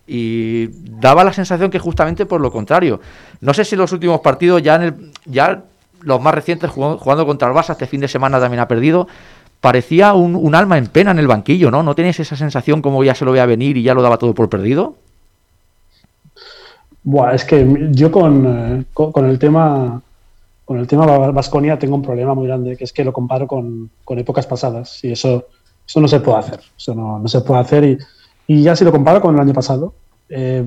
y daba la sensación que justamente por lo contrario. No sé si en los últimos partidos, ya, en el, ya los más recientes, jugando, contra el Barça, este fin de semana también ha perdido, parecía un, alma en pena en el banquillo, ¿no? ¿No tenías esa sensación como ya se lo veía venir y ya lo daba todo por perdido? Buah, es que yo con, eh, el tema con el tema Vasconia tengo un problema muy grande, que es que lo comparo con, épocas pasadas y eso, eso no se puede hacer. Eso no, se puede hacer y, y ya si lo comparo con el año pasado, eh,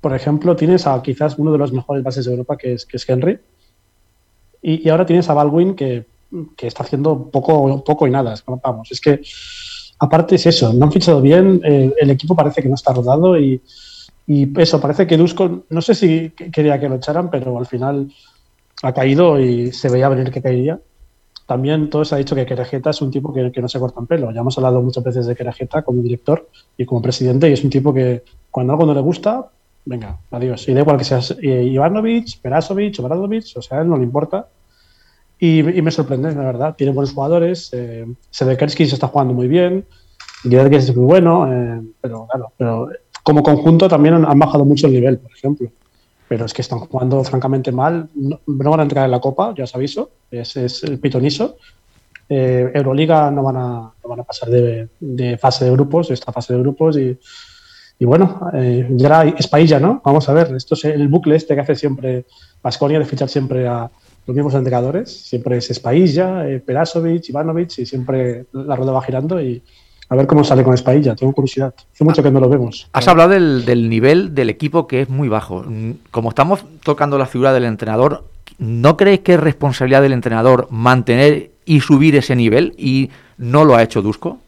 por ejemplo, tienes a quizás uno de los mejores bases de Europa, que es, que es Henry, y, ahora tienes a Baldwin que, que está haciendo poco, poco y nada. Es que aparte es eso, no han fichado bien, eh, el equipo parece que no está rodado y, eso, parece que Dusko, no sé si quería que lo echaran, pero al final ha caído y se veía venir que caería. También todo se ha dicho que Querejeta es un tipo que, que no se corta en pelo. Ya hemos hablado muchas veces de Querejeta como director y como presidente, y es un tipo que cuando algo no le gusta, venga, adiós. Y da igual que seas eh, Ivanovic, Perasovic o Bradovic, o sea, a él no le importa. Y, me sorprende, la verdad. Tiene buenos jugadores. Eh, Sedekerski se está jugando muy bien. Guillermo es muy bueno, eh, pero claro, pero como conjunto también han, bajado mucho el nivel, por ejemplo. pero es que están jugando francamente mal. No, van a entrar en la Copa, ya os aviso, ese es el pitoniso. Eh, Euroliga no van a, pasar de, fase de grupos, esta fase de grupos y, y bueno, eh, ya era Espailla, ¿no? Vamos a ver, esto es el bucle este que hace siempre Vasconia de fichar siempre a los mismos entrenadores, siempre es Espailla, eh, Perasovic, Ivanovic y siempre la rueda va girando y a ver cómo sale con Espailla, tengo curiosidad. Hace mucho que no lo vemos. Has hablado del, del nivel del equipo que es muy bajo. Como estamos tocando la figura del entrenador, ¿no creéis que es responsabilidad del entrenador mantener y subir ese nivel y no lo ha hecho Dusko?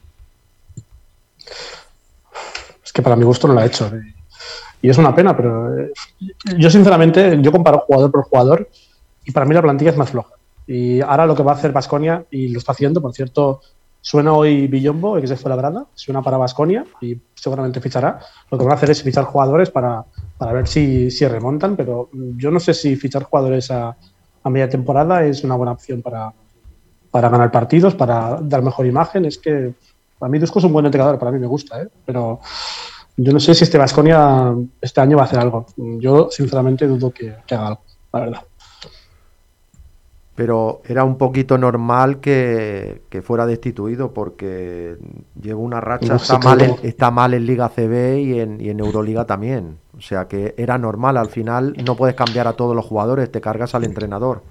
Que para mi gusto no lo ha hecho. Y es una pena, pero eh, yo sinceramente, yo comparo jugador por jugador y para mí la plantilla es más floja. Y ahora lo que va a hacer Vasconia, y lo está haciendo, por cierto, suena hoy Villombo, el que se fue la grada, suena para Vasconia y seguramente fichará. Lo que van a hacer es fichar jugadores para, para ver si, si remontan, pero yo no sé si fichar jugadores a, a media temporada es una buena opción para, para ganar partidos, para dar mejor imagen. Es que para mí Dusko es un buen entrenador, para mí me gusta, ¿eh? pero yo no sé si este Vasconia este año va a hacer algo. Yo sinceramente dudo que, que haga algo, la verdad. Pero era un poquito normal que, que fuera destituido porque lleva una racha, No está mal, en, está mal en Liga CB y en, y en Euroliga también. O sea que era normal, al final no puedes cambiar a todos los jugadores, te cargas al entrenador.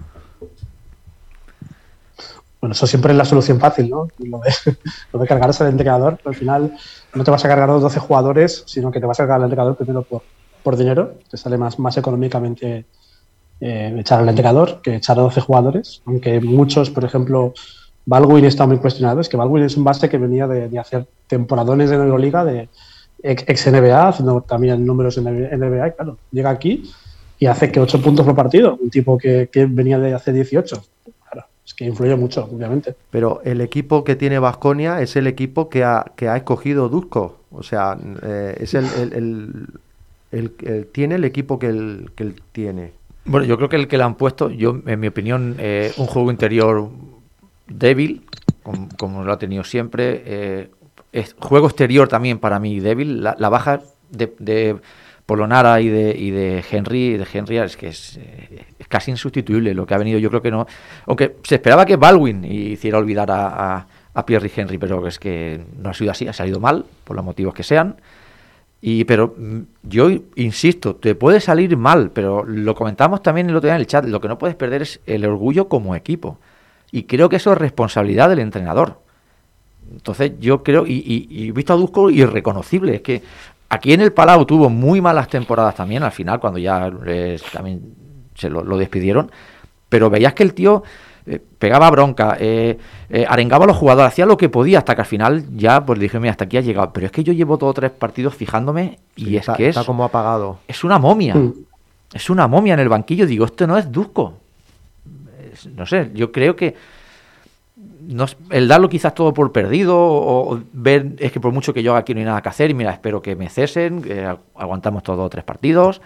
Bueno, eso siempre es la solución fácil, ¿no? Lo de, lo de cargarse al entrenador. Al final no te vas a cargar a los 12 jugadores, sino que te vas a cargar al entrenador primero por, por dinero. Te sale más, más económicamente eh, echar al entrenador que echar a 12 jugadores. Aunque muchos, por ejemplo, Baldwin está muy cuestionado. Es que Baldwin es un base que venía de, hacer temporadones en Euroliga, de ex, NBA, haciendo también números en NBA. Y claro, llega aquí y hace que 8 puntos por partido. Un tipo que, venía de hacer 18. Es que influye mucho, obviamente. Pero el equipo que tiene Vasconia es el equipo que ha, que ha escogido Dusko. O sea, eh, es el, el- el- el- el- tiene el equipo que él, que él tiene. Bueno, yo creo que el que le han puesto, yo, en mi opinión, eh, un juego interior débil, como, como lo ha tenido siempre. eh, es- juego exterior también para mí débil. La, la baja de, de Polonara y de, y de Henry, de Henry es que es, eh, es casi insustituible lo que ha venido. Yo creo que no. Aunque se esperaba que Baldwin hiciera olvidar a, a, Pierre y Henry, pero es que no ha sido así, ha salido mal, por los motivos que sean. Y, pero mm, yo insisto, te puede salir mal, pero lo comentamos también el otro día en el chat, lo que no puedes perder es el orgullo como equipo. Y creo que eso es responsabilidad del entrenador. Entonces yo creo, y, y, y visto a Dusko irreconocible, es que aquí en el Palau tuvo muy malas temporadas también, al final, cuando ya eh, también se lo, lo despidieron, pero veías que el tío eh, pegaba bronca, eh, eh, arengaba a los jugadores, hacía lo que podía, hasta que al final ya pues dije, mira, hasta aquí ha llegado. Pero es que yo llevo todos tres partidos fijándome y Sí, es está, que es, está como apagado. es una momia. Mm. Es una momia en el banquillo. Digo, esto no es Dusko. Es- no sé, yo creo que no es- el darlo quizás todo por perdido o, o ver es que por mucho que yo haga aquí no hay nada que hacer y mira, espero que me cesen, aguantamos todos tres partidos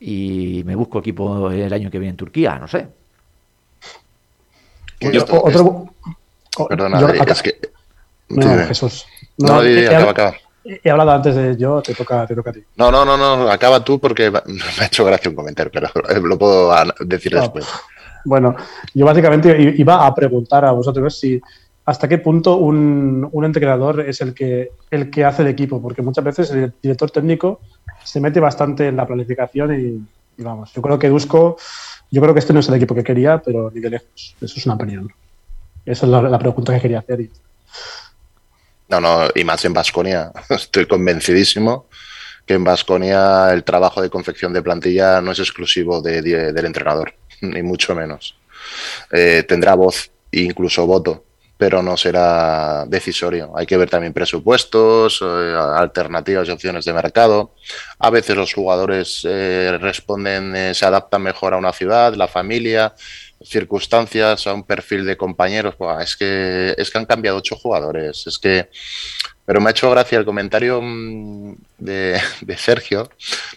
y me busco equipo el año que viene en Turquía, no sé. Que Oye, esto- o- otro- o- Perdona, yo- acá- es que. No, Dime. Jesús. No, No, he- acaba, acaba. He hablado antes de yo, te toca, te toca a ti. No, no, no, no, acaba tú porque me ha hecho gracia un comentario, pero lo puedo decir después. Bueno, yo básicamente iba a preguntar a vosotros si hasta qué punto un, un entrenador es el que, el que hace el equipo, porque muchas veces el director técnico se mete bastante en la planificación y, vamos, yo creo que Dusko, yo creo que este no es el equipo que quería, pero ni de lejos. Eso es una opinión. Esa es la, pregunta que quería hacer. No, no, y más en Vasconia. Estoy convencidísimo que en Vasconia el trabajo de confección de plantilla no es exclusivo de- de- del entrenador, ni mucho menos. Eh, tendrá voz e incluso voto, pero no será decisorio. Hay que ver también presupuestos, eh, alternativas y opciones de mercado. A veces los jugadores eh, responden, se adaptan mejor a una ciudad, la familia, circunstancias, a un perfil de compañeros. Buah, es que es que han cambiado ocho jugadores. Es que, pero me ha hecho gracia el comentario mm, de, de Sergio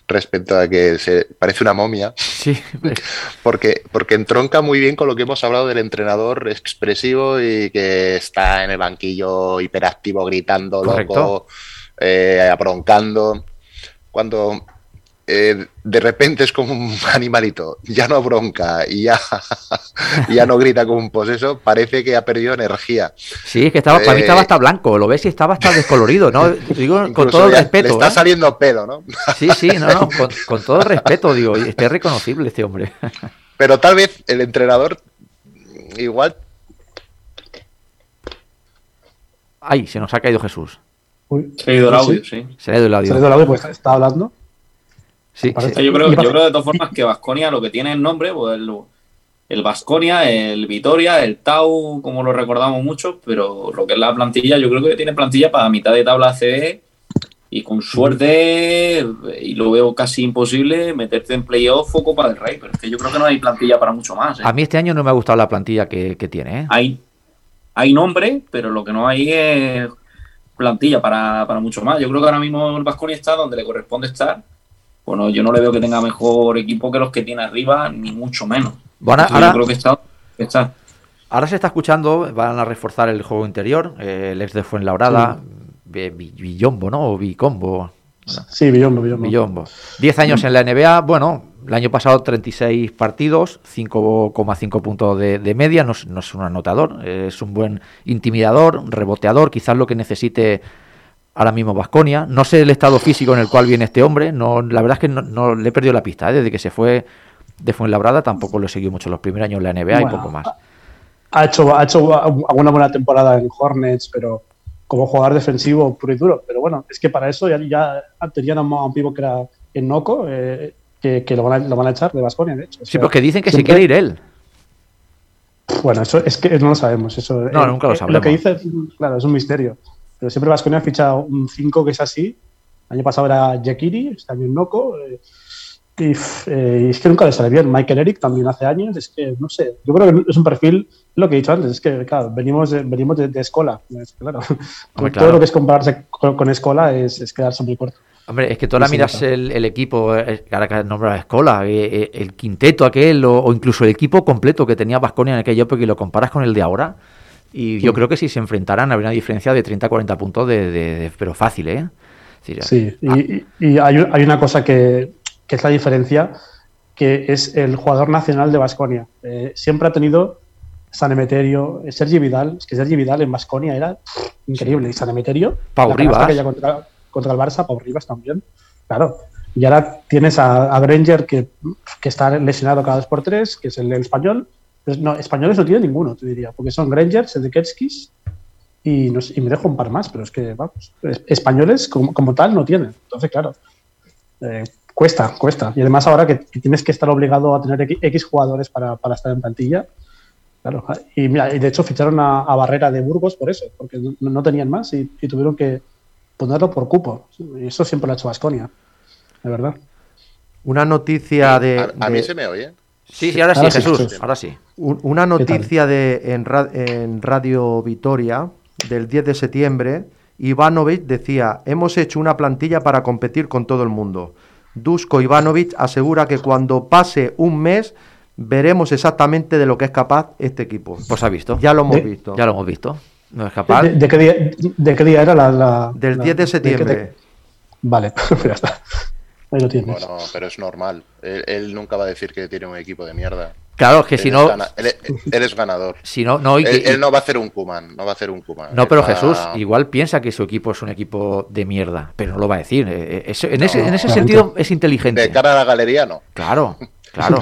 respecto a que se parece una momia, Sí, porque, porque entronca muy bien con lo que hemos hablado del entrenador expresivo y que está en el banquillo hiperactivo, gritando, Correcto. loco, eh, abroncando. Cuando eh, de repente es como un animalito, ya no bronca y ya, ya no grita como un poseso, parece que ha perdido energía. Sí, es que estaba, para mí Eh, estaba hasta blanco, lo ves y estaba hasta descolorido, ¿no? Digo, con todo el respeto. Le está ¿eh? saliendo pelo, ¿no? Sí, sí, no, no, con, con todo el respeto, digo, y este es reconocible este hombre. Pero tal vez el entrenador igual Ay, se nos ha caído Jesús. Uy, Se ha ido el ¿sí? audio, sí. Se ha ido el Se audio. le ha ido el audio porque está hablando. Sí, Parece- sí. Yo creo, yo creo de todas formas que Vasconia lo que tiene el nombre, pues el, el Vasconia, el Vitoria, el Tau, como lo recordamos mucho, pero lo que es la plantilla, yo creo que tiene plantilla para mitad de tabla CE y con suerte, y lo veo casi imposible, meterte en playoff o Copa del Rey, pero es que yo creo que no hay plantilla para mucho más. ¿eh? A mí este año no me ha gustado la plantilla que, que tiene, ¿eh? Hay, hay nombre, pero lo que no hay es plantilla para, para mucho más. Yo creo que ahora mismo el Vasconia está donde le corresponde estar. Bueno, yo no le veo que tenga mejor equipo que los que tiene arriba, ni mucho menos. Bueno, Entonces, ahora- yo creo que está, está. Ahora se está escuchando, van a reforzar el juego interior, eh, el ex de Fuenlabrada, Vi- Villombo, ¿no? O Vicombo. Sí, Billombo, Billombo. Villombo. 10 años en la NBA, bueno, el año pasado 36 partidos, 5,5 puntos de, de media, no, es- no es un anotador, es un buen intimidador, reboteador, quizás lo que necesite ahora mismo Vasconia. No sé el estado físico en el cual viene este hombre, no, la verdad es que no, no le he perdido la pista, ¿eh? desde que se fue de Fuenlabrada tampoco lo he seguido mucho los primeros años en la NBA y Bueno, poco más. Ha hecho, ha hecho alguna buena temporada en Hornets, pero como jugador defensivo puro y duro. Pero bueno, es que para eso ya, ya tenían a un, pivo que era en Noco, eh, que, que lo, van a, lo van a echar de Vasconia, de hecho. O Sí, sea, porque dicen que se siempre- quiere ir él. Bueno, eso es que no lo sabemos. Eso, No, eh, nunca lo sabremos. que dice, claro, es un misterio. Pero siempre Vasconia ha fichado un 5 que es así. El año pasado era Jekiri, este año Noco. eh, y, eh, es que nunca le sale bien. Michael Eric también hace años. Es que, no sé, yo creo que es un perfil, lo que he dicho antes, es que, claro, venimos de, venimos de, de Escola. Es claro, todo claro. lo que es compararse con, con Escola es, es quedarse muy corto. Hombre, es que tú ahora Sí, miras el, el equipo, eh, ahora que nombra la escuela, el quinteto aquel, o, o incluso el equipo completo que tenía Vasconia en aquella época y lo comparas con el de ahora. Y yo Sí. creo que si se enfrentaran habría una diferencia de 30-40 puntos, de, de- de- pero fácil, ¿eh? Decir, Sí, ah, y, y- y hay, un- hay una cosa que, que es la diferencia, que es el jugador nacional de Basconia. siempre ha tenido San Emeterio, eh, Sergi Vidal, es que Sergi Vidal en Basconia era pff, increíble. Y San Emeterio, Pau Rivas. que contra, contra el Barça, Pau Rivas también. Claro. Y ahora tienes a, a Granger que, que está lesionado cada dos por tres, que es el, el español. Pues no, españoles no tiene ninguno, te diría, porque son Granger, Sedeketskis y, no sé- y me dejo un par más, pero es que, vamos, es- españoles como, como tal no tienen. Entonces, claro, eh, cuesta, cuesta. Y además ahora que, que tienes que estar obligado a tener X, X jugadores para, para estar en plantilla, claro. Y, mira, y de hecho ficharon a, a Barrera de Burgos por eso, porque no, no tenían más y, y tuvieron que ponerlo por cupo. Y eso siempre lo ha hecho Vasconia, de verdad. Una noticia de. A, a mí de- se me oye. sí, sí, ahora sí, ahora sí, Jesús, Jesús. ahora sí. Un- Una noticia de, en, ra- en Radio Vitoria del 10 de septiembre, Ivanovic decía, hemos hecho una plantilla para competir con todo el mundo. Dusko Ivanovic asegura que cuando pase un mes veremos exactamente de lo que es capaz este equipo. Pues ha visto. Ya lo hemos De- visto. Ya lo hemos visto. No es capaz. ¿De, de qué día, ¿De qué día era la...? la- Del la- 10 de septiembre. Vale, pues ya está. Ahí lo tienes. Bueno, pero es normal. Él, él nunca va a decir que tiene un equipo de mierda. Claro, es que si es no, gana- él, él es ganador. si no, no, y él, él no va a hacer un Kuman, no va a hacer un Kuman. No, pero va- Jesús, igual piensa que su equipo es un equipo de mierda, pero no lo va a decir. Eh, eh, eso- en, ese, en ese sentido es inteligente. De cara a la galería, no. Claro, claro.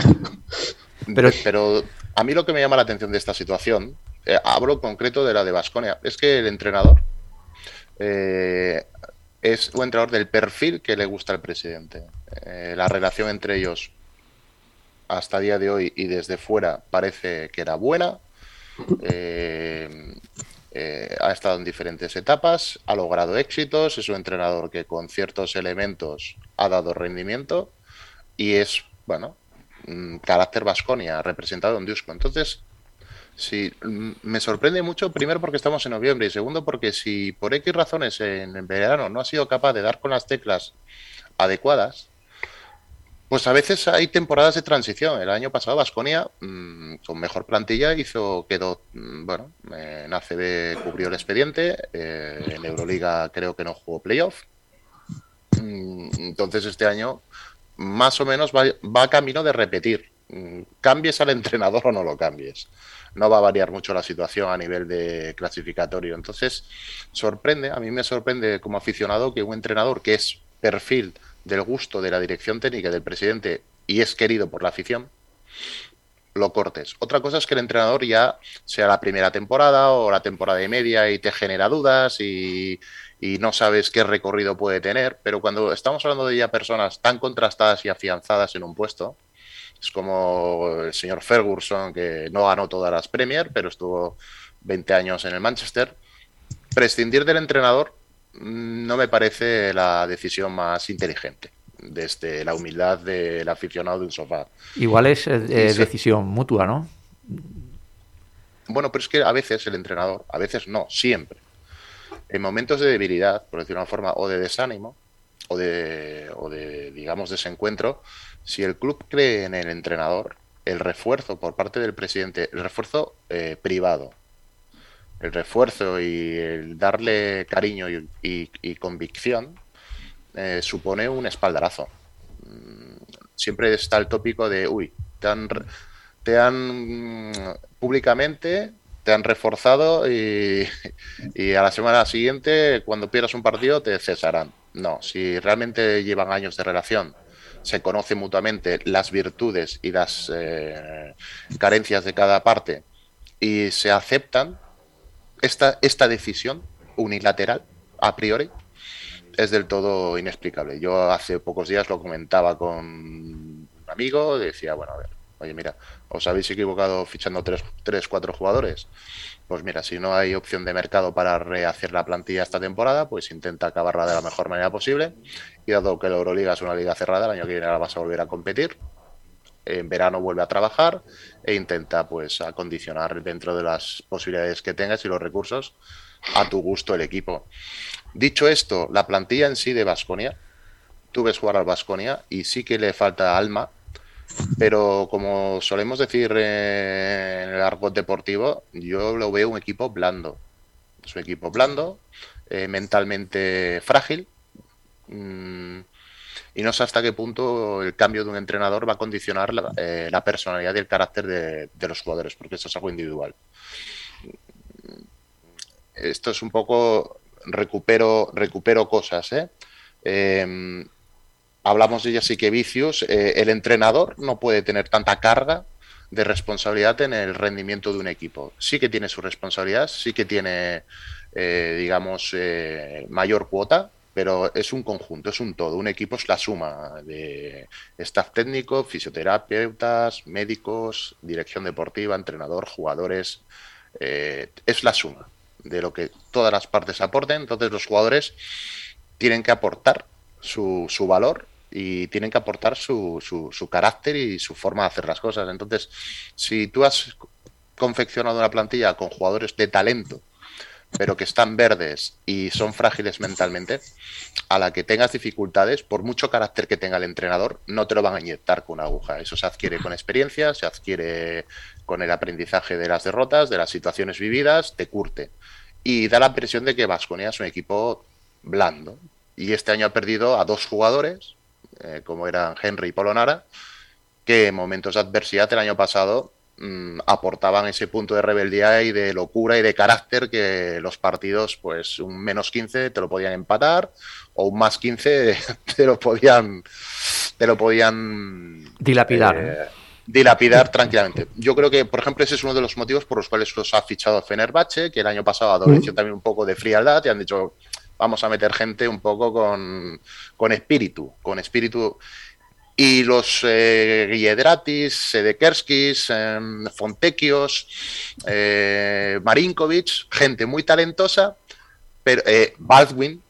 Pero, Pero- a mí lo que me llama la atención de esta situación, eh, hablo concreto de la de Vasconia, es que el entrenador eh, es un entrenador del perfil que le gusta al presidente. Eh, la relación entre ellos hasta día de hoy y desde fuera parece que era buena. Eh, eh, ha estado en diferentes etapas, ha logrado éxitos, es un entrenador que con ciertos elementos ha dado rendimiento y es, bueno, mm, carácter Vasconia representado en Dusko. Entonces, sí, mm, me sorprende mucho, primero porque estamos en noviembre y segundo porque si por X razones en, en verano no ha sido capaz de dar con las teclas adecuadas, pues a veces hay temporadas de transición. El año pasado Vasconia, con mejor plantilla, hizo, quedó, mm, bueno, en ACB cubrió el expediente, eh, en Euroliga creo que no jugó playoff. Mm, Entonces este año más o menos va, va camino de repetir. Mm, Cambies al entrenador o no lo cambies. No va a variar mucho la situación a nivel de clasificatorio. Entonces, sorprende, a mí me sorprende como aficionado que un entrenador que es perfil del gusto de la dirección técnica del presidente y es querido por la afición, lo cortes. Otra cosa es que el entrenador ya sea la primera temporada o la temporada y media y te genera dudas y, y no sabes qué recorrido puede tener, pero cuando estamos hablando de ya personas tan contrastadas y afianzadas en un puesto, es como el señor Ferguson, que no ganó todas las Premier, pero estuvo 20 años en el Manchester. Prescindir del entrenador no me parece la decisión más inteligente desde la humildad del aficionado de un sofá. Igual es eh, decisión mutua, ¿no? Bueno, pero es que a veces el entrenador, a veces no, siempre, en momentos de debilidad, por decirlo de una forma, o de desánimo, o de, o de, digamos, desencuentro, si el club cree en el entrenador, el refuerzo por parte del presidente, el refuerzo eh, privado, el refuerzo y el darle cariño y, convicción, eh, supone un espaldarazo. Mm, Siempre está el tópico de, uy, te han, te han mm, públicamente te han reforzado y, y a la semana siguiente, cuando pierdas un partido, te cesarán. No, si realmente llevan años de relación, se conocen mutuamente las virtudes y las eh, carencias de cada parte y se aceptan, esta, esta decisión unilateral, a priori, es del todo inexplicable. Yo hace pocos días lo comentaba con un amigo, decía, bueno, a ver, oye, mira, os habéis equivocado fichando tres, tres, cuatro jugadores. Pues mira, si no hay opción de mercado para rehacer la plantilla esta temporada, pues intenta acabarla de la mejor manera posible. Y dado que la Euroliga es una liga cerrada, el año que viene la vas a volver a competir. En verano vuelve a trabajar e intenta pues acondicionar dentro de las posibilidades que tengas y los recursos a tu gusto el equipo. Dicho esto, la plantilla en sí de Basconia, tú ves jugar al Basconia y sí que le falta alma, pero como solemos decir eh, en el argot deportivo, yo lo veo un equipo blando. Es un equipo blando, eh, mentalmente frágil, mm, y no sé hasta qué punto el cambio de un entrenador va a condicionar la, eh, personalidad y el carácter de, los jugadores, porque eso es algo individual. Esto es un poco recupero, recupero cosas, ¿eh? Eh, hablamos de Jessica Vicius, eh, el entrenador no puede tener tanta carga de responsabilidad en el rendimiento de un equipo. Sí que tiene su responsabilidad, sí que tiene, digamos, mayor cuota, pero es un conjunto, es un todo. Un equipo es la suma de staff técnico, fisioterapeutas, médicos, dirección deportiva, entrenador, jugadores. eh, es la suma de lo que todas las partes aporten. Entonces los jugadores tienen que aportar su, su valor y tienen que aportar su, su, su carácter y su forma de hacer las cosas. Entonces, si tú has confeccionado una plantilla con jugadores de talento, pero que están verdes y son frágiles mentalmente, a la que tengas dificultades, por mucho carácter que tenga el entrenador, no te lo van a inyectar con una aguja. Eso se adquiere con experiencia, se adquiere con el aprendizaje de las derrotas, de las situaciones vividas, te curte. Y da la impresión de que Vasconia es un equipo blando. Y este año ha perdido a dos jugadores, eh, como eran Henry y Polonara, que en momentos de adversidad el año pasado mm, aportaban ese punto de rebeldía y de locura y de carácter que los partidos, pues un menos 15 te lo podían empatar o un más 15 te lo podían te lo podían Dilapidar. eh, dilapidar tranquilamente. Yo creo que, por ejemplo, ese es uno de los motivos por los cuales los ha fichado Fenerbahce, que el año pasado adoleció también un poco de frialdad y han dicho, vamos a meter gente un poco con, con espíritu, con espíritu. Y los eh, Guilledratis, Sedekerskis, eh, Fontekios, eh, Marinkovic, gente muy talentosa, pero eh, Baldwin,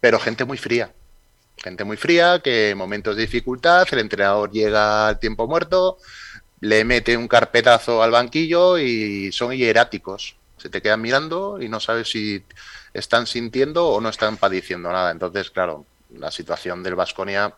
pero gente muy fría. Gente muy fría que en momentos de dificultad el entrenador llega al tiempo muerto, le mete un carpetazo al banquillo y son hieráticos. Se te quedan mirando y no sabes si están sintiendo o no están padeciendo nada. Entonces, claro, la situación del Vasconia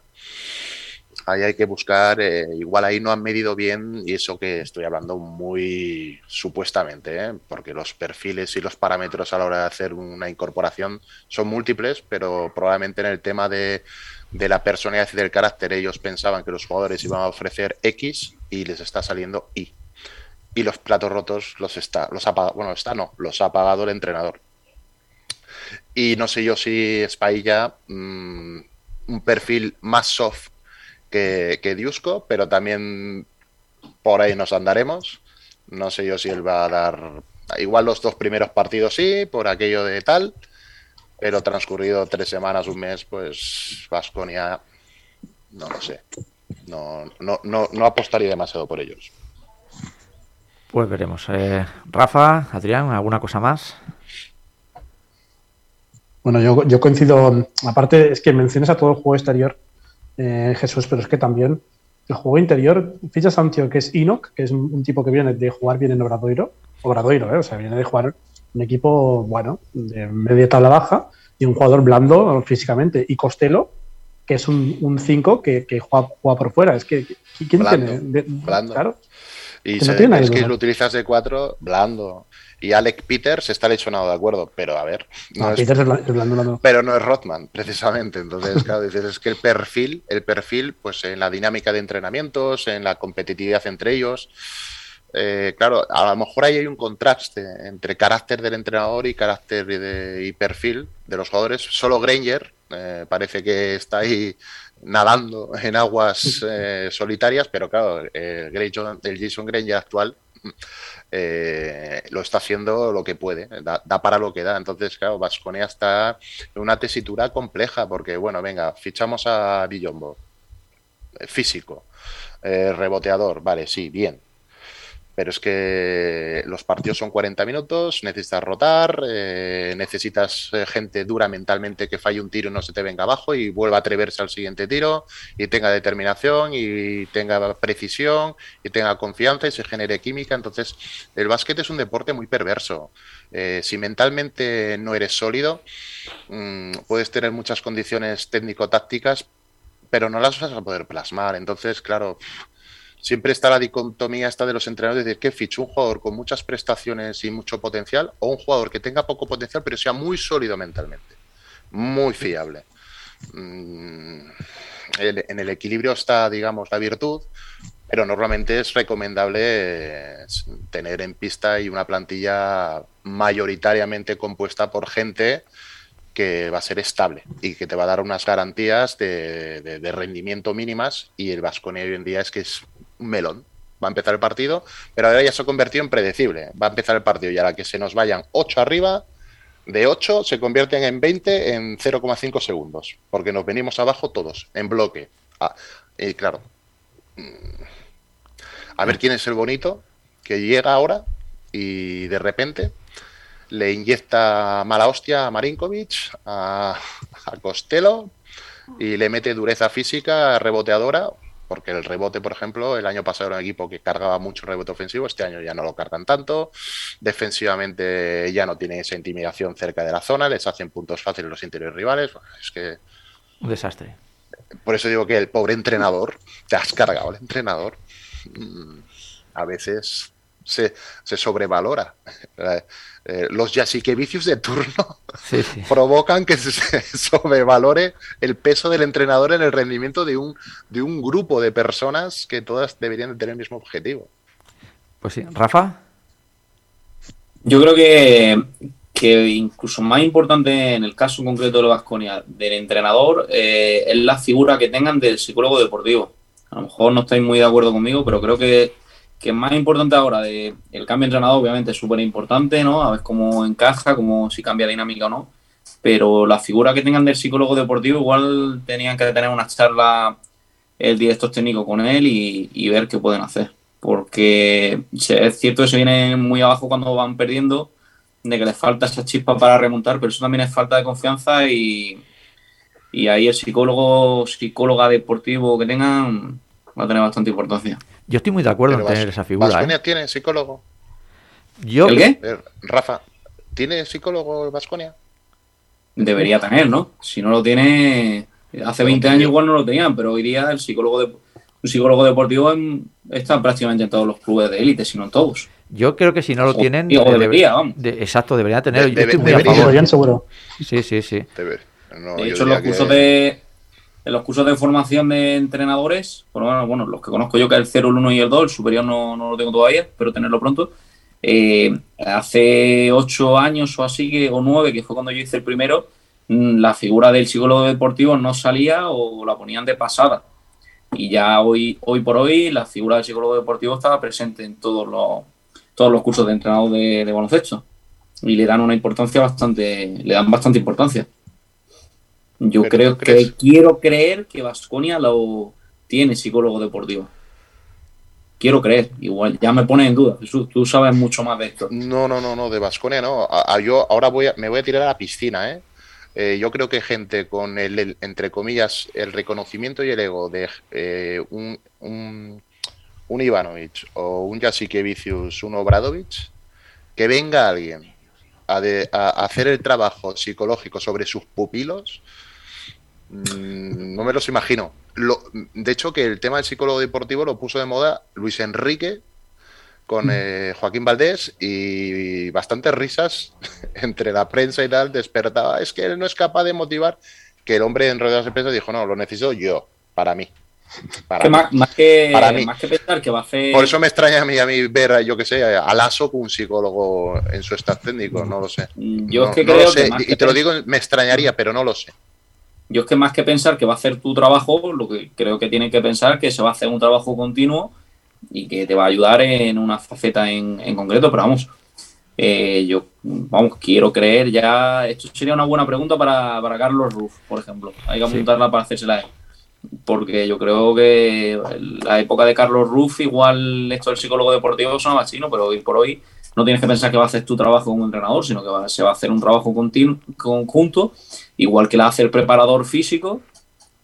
ahí hay que buscar, eh, igual ahí no han medido bien y eso que estoy hablando muy supuestamente, ¿eh? porque los perfiles y los parámetros a la hora de hacer una incorporación son múltiples, pero probablemente en el tema de, de la personalidad y del carácter ellos pensaban que los jugadores iban a ofrecer X y les está saliendo Y. Y los platos rotos los está, los ha bueno, está no, los ha pagado el entrenador. Y no sé yo si Spailla, mm, un perfil más soft que, que Diusco, pero también por ahí nos andaremos. No sé yo si él va a dar. Igual los dos primeros partidos sí, por aquello de tal, pero transcurrido tres semanas, un mes, pues Vasconia, no lo sé. No, no, no, no apostaría demasiado por ellos. Pues veremos. Eh, Rafa, Adrián, ¿alguna cosa más? Bueno, yo, yo coincido, aparte es que mencionas a todo el juego exterior, eh, Jesús, pero es que también el juego interior, fichas a un tío que es Enoch, que es un, tipo que viene de jugar bien en Obradoiro, Obradoiro, eh, o sea, viene de jugar un equipo, bueno, de media tabla baja y un jugador blando físicamente, y Costello, que es un 5 que, que juega, juega por fuera, es que, ¿quién Blando, tiene? De- blando. Claro, Y Que no tiene es que lo utilizas de cuatro, blando. Y Alec Peters está lesionado, de acuerdo, pero a ver. no, no es- Peters es pero no es Rothman, precisamente. Entonces, claro, dices, es que el perfil, el perfil, pues en la dinámica de entrenamientos, en la competitividad entre ellos, eh, claro, a lo mejor ahí hay un contraste entre carácter del entrenador y carácter y, de- y perfil de los jugadores. Solo Granger eh, parece que está ahí nadando en aguas eh, solitarias, pero claro, el Jason Granger actual eh, lo está haciendo lo que puede, da, da para lo que da. Entonces, claro, Vasconia está en una tesitura compleja, porque, bueno, venga, fichamos a Villombo, eh, físico, eh, reboteador, vale, sí, bien. Pero es que los partidos son 40 minutos, necesitas rotar, eh, necesitas eh, gente dura mentalmente que falle un tiro y no se te venga abajo y vuelva a atreverse al siguiente tiro y tenga determinación y tenga precisión y tenga confianza y se genere química. Entonces, el básquet es un deporte muy perverso. Eh, si mentalmente no eres sólido, mm, puedes tener muchas condiciones técnico-tácticas, pero no las vas a poder plasmar. Entonces, claro, siempre está la dicotomía esta de los entrenadores de decir que ficho un jugador con muchas prestaciones y mucho potencial o un jugador que tenga poco potencial pero sea muy sólido mentalmente, muy fiable. Mm, en el equilibrio está, digamos, la virtud, pero normalmente es recomendable tener en pista y una plantilla mayoritariamente compuesta por gente que va a ser estable y que te va a dar unas garantías de rendimiento mínimas y el Vasconia hoy en día es que es melón. Va a empezar el partido, pero ahora ya se ha convertido en predecible. Va a empezar el partido y a la que se nos vayan 8 arriba, de 8 se convierten en 20 en 0,5 segundos, porque nos venimos abajo todos, en bloque. Ah, y claro, mm, a ver quién es el bonito que llega ahora y de repente le inyecta mala hostia a Marinkovic, a, a Costello y le mete dureza física reboteadora, porque el rebote, por ejemplo, el año pasado era un equipo que cargaba mucho rebote ofensivo, este año ya no lo cargan tanto, defensivamente ya no tienen esa intimidación cerca de la zona, les hacen puntos fáciles los interiores rivales, Bueno, es que Un desastre. por eso digo que el pobre entrenador, te has cargado el entrenador, mm, a veces se, se sobrevalora. Eh, los Yasikevicius de turno Sí, sí. provocan que se sobrevalore el peso del entrenador en el rendimiento de un, de un grupo de personas que todas deberían de tener el mismo objetivo. Pues sí. Rafa, Yo creo que, que incluso más importante en el caso concreto de Vasconia del entrenador eh, es la figura que tengan del psicólogo deportivo. A lo mejor no estáis muy de acuerdo conmigo, pero creo que, que es más importante ahora de el cambio de entrenador, obviamente es súper importante, ¿no? A ver cómo encaja, cómo si cambia dinámica o no. Pero la figura que tengan del psicólogo deportivo, igual tenían que tener una charla el director técnico con él y, ver qué pueden hacer porque es cierto que se vienen muy abajo cuando van perdiendo, de que les falta esa chispa para remontar, pero eso también es falta de confianza y, y ahí el psicólogo, psicóloga deportivo que tengan va a tener bastante importancia. Yo estoy muy de acuerdo Pero en tener esa figura. Baskonia ¿eh? tiene psicólogo. Yo, ¿El qué? Eh, Rafa, ¿tiene psicólogo Vasconia? Debería tener, ¿no? Si no lo tiene, Hace 20 años igual no lo tenían, pero hoy día el psicólogo de, un psicólogo deportivo en- está prácticamente en todos los clubes de élite, si no en todos. Yo creo que si no lo O- tienen. o eh, debería, vamos. de- exacto, deberían tenerlo. Yo estoy muy a debería. favor. Deberían, seguro. Sí, sí, sí. No, De hecho, los cursos que- de en los cursos de formación de entrenadores, menos, bueno, los que conozco yo, que es el 0, el 1 y el 2, el superior no, no lo tengo todavía, espero tenerlo pronto. Eh, hace ocho años o así, o nueve, que fue cuando yo hice el primero, mm, la figura del psicólogo deportivo no salía o la ponían de pasada. Y ya hoy, hoy por hoy la figura del psicólogo deportivo estaba presente en todos los, todos los cursos de entrenador de, de baloncesto. Y le dan una importancia bastante, le dan bastante importancia. Yo creo que quiero creer que Vasconia lo tiene psicólogo deportivo. Quiero creer, igual ya me pone en duda. Jesús, tú sabes mucho más de esto. No, no, no, no, de Vasconia no. A- a- yo ahora voy a, me voy a tirar a la piscina, ¿eh? Eh, yo creo que gente con el, el- entre comillas, el reconocimiento y el ego de eh, un, un, un Ivanovic o un Jasikevicius, un Obradovic, que venga alguien a, de- a hacer el trabajo psicológico sobre sus pupilos, mm, no me los imagino. Lo- de hecho, que el tema del psicólogo deportivo lo puso de moda Luis Enrique con eh, Joaquín Valdés y bastantes risas entre la prensa y tal despertaba. Es que él no es capaz de motivar. Que el hombre en ruedas de prensa dijo, no, lo necesito yo, para mí. Para Que mí. más, más que, Para mí. más que pensar que va a hacer. Por eso me extraña a mí, a mí ver, yo que sé, a Lasso con un psicólogo en su staff técnico, no lo sé. Yo No- es que no creo lo sé, que más y te lo digo, me extrañaría, pero no lo sé. Yo es que más que pensar que va a hacer tu trabajo, lo que creo que tiene que pensar que se va a hacer un trabajo continuo y que te va a ayudar en una faceta en, en concreto, pero vamos, eh, yo, vamos, quiero creer ya, esto sería una buena pregunta para, para Carlos Ruff, por ejemplo, hay que Sí. apuntarla para hacérsela él. Porque yo creo que la época de Carlos Ruff, igual esto del psicólogo deportivo sonaba chino, pero hoy por hoy no tienes que pensar que va a hacer tu trabajo como entrenador, sino que va- se va a hacer un trabajo continuo, conjunto, igual que la hace el preparador físico,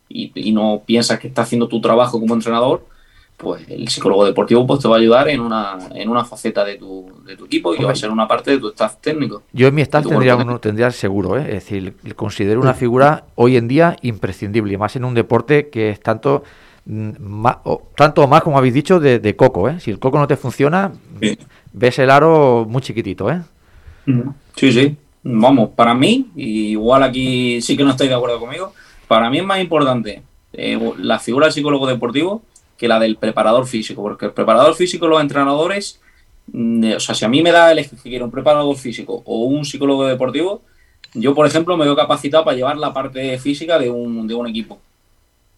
y, y no piensas que está haciendo tu trabajo como entrenador, pues el psicólogo deportivo pues te va a ayudar en una, en una faceta de tu, de tu equipo y que va a ser una parte de tu staff técnico. Yo en mi staff tendría, uno, tendría seguro, ¿eh? es decir, considero una figura hoy en día imprescindible, más en un deporte que es tanto, mm, ma- o- tanto o más, como habéis dicho, de, de coco. ¿eh? Si el coco no te funciona, Sí. ves el aro muy chiquitito. ¿eh? Sí, sí. Vamos, para mí, igual aquí sí que no estoy de acuerdo conmigo, para mí es más importante eh, la figura del psicólogo deportivo que la del preparador físico, porque el preparador físico, los entrenadores, mm, eh, o sea, si a mí me da el elegir que un preparador físico o un psicólogo deportivo, yo, por ejemplo, me veo capacitado para llevar la parte física de un, de un equipo,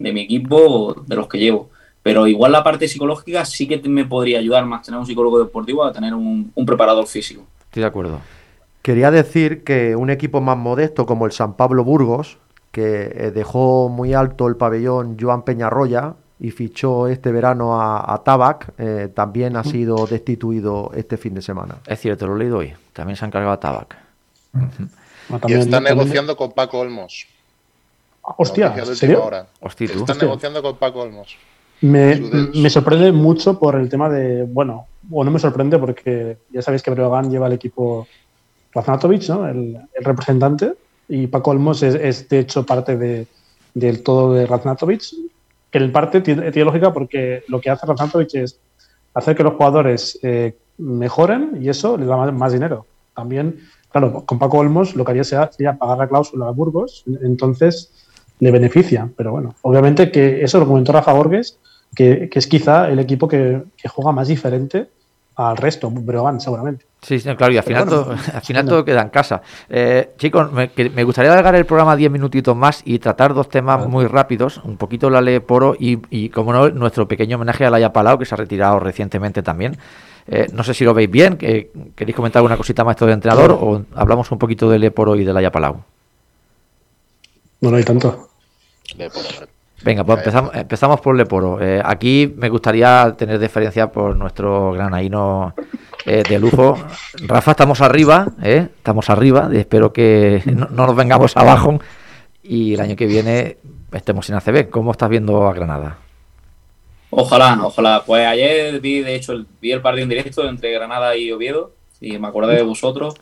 de mi equipo, de los que llevo. Pero igual la parte psicológica sí que me podría ayudar más tener un psicólogo deportivo a tener un, un preparador físico. Estoy de acuerdo. Quería decir que un equipo más modesto como el San Pablo Burgos, que eh, dejó muy alto el pabellón Joan Peñarroya y fichó este verano a, a Tabac, eh, también ha sido destituido este fin de semana. Es cierto, lo he leído hoy. También se ha encargado a Tabac. Y también- negociando con Paco Olmos. Hostia, ¿en última serio? hora. Hostia, tú. Están Hostia. negociando con Paco Olmos. Me sorprende mucho por el tema de, bueno, o no me sorprende porque ya sabéis que Breogán lleva el equipo Raznatovic, ¿no? el, representante, y Paco Olmos es, de hecho parte de, del todo de Raznatovic, que en parte tiene, lógica porque lo que hace Raznatovic es hacer que los jugadores eh, mejoren y eso les da más, dinero. También, claro, con Paco Olmos lo que haría sería pagar la cláusula a Burgos, entonces le beneficia. Pero bueno, obviamente que eso lo comentó Rafa Borges, que, es quizá el equipo que juega más diferente al resto, Breogán seguramente. Sí, sí, claro, y al final, todo, al final todo queda en casa. Eh, chicos, me, que- me gustaría alargar el programa 10 minutitos más y tratar dos temas Vale. muy rápidos. Un poquito la ley Poro y, y, como no, nuestro pequeño homenaje a Laia Palau, que se ha retirado recientemente también. Eh, no sé si lo veis bien, que, ¿queréis comentar alguna cosita más esto de entrenador o hablamos un poquito de Leporo y de Laia Palau? No, no hay tanto. Le pongo- Venga, pues Ahí empezamos, empezamos por Leporo. Eh, aquí me gustaría tener deferencia por nuestro granaíno eh, de lujo. Rafa, estamos arriba, ¿eh? estamos arriba. y espero que no, no nos vengamos abajo y el año que viene estemos en ACB. ¿Cómo estás viendo a Granada? Ojalá, ojalá. Pues ayer vi, de hecho, el, vi el partido en directo entre Granada y Oviedo y me acordé de vosotros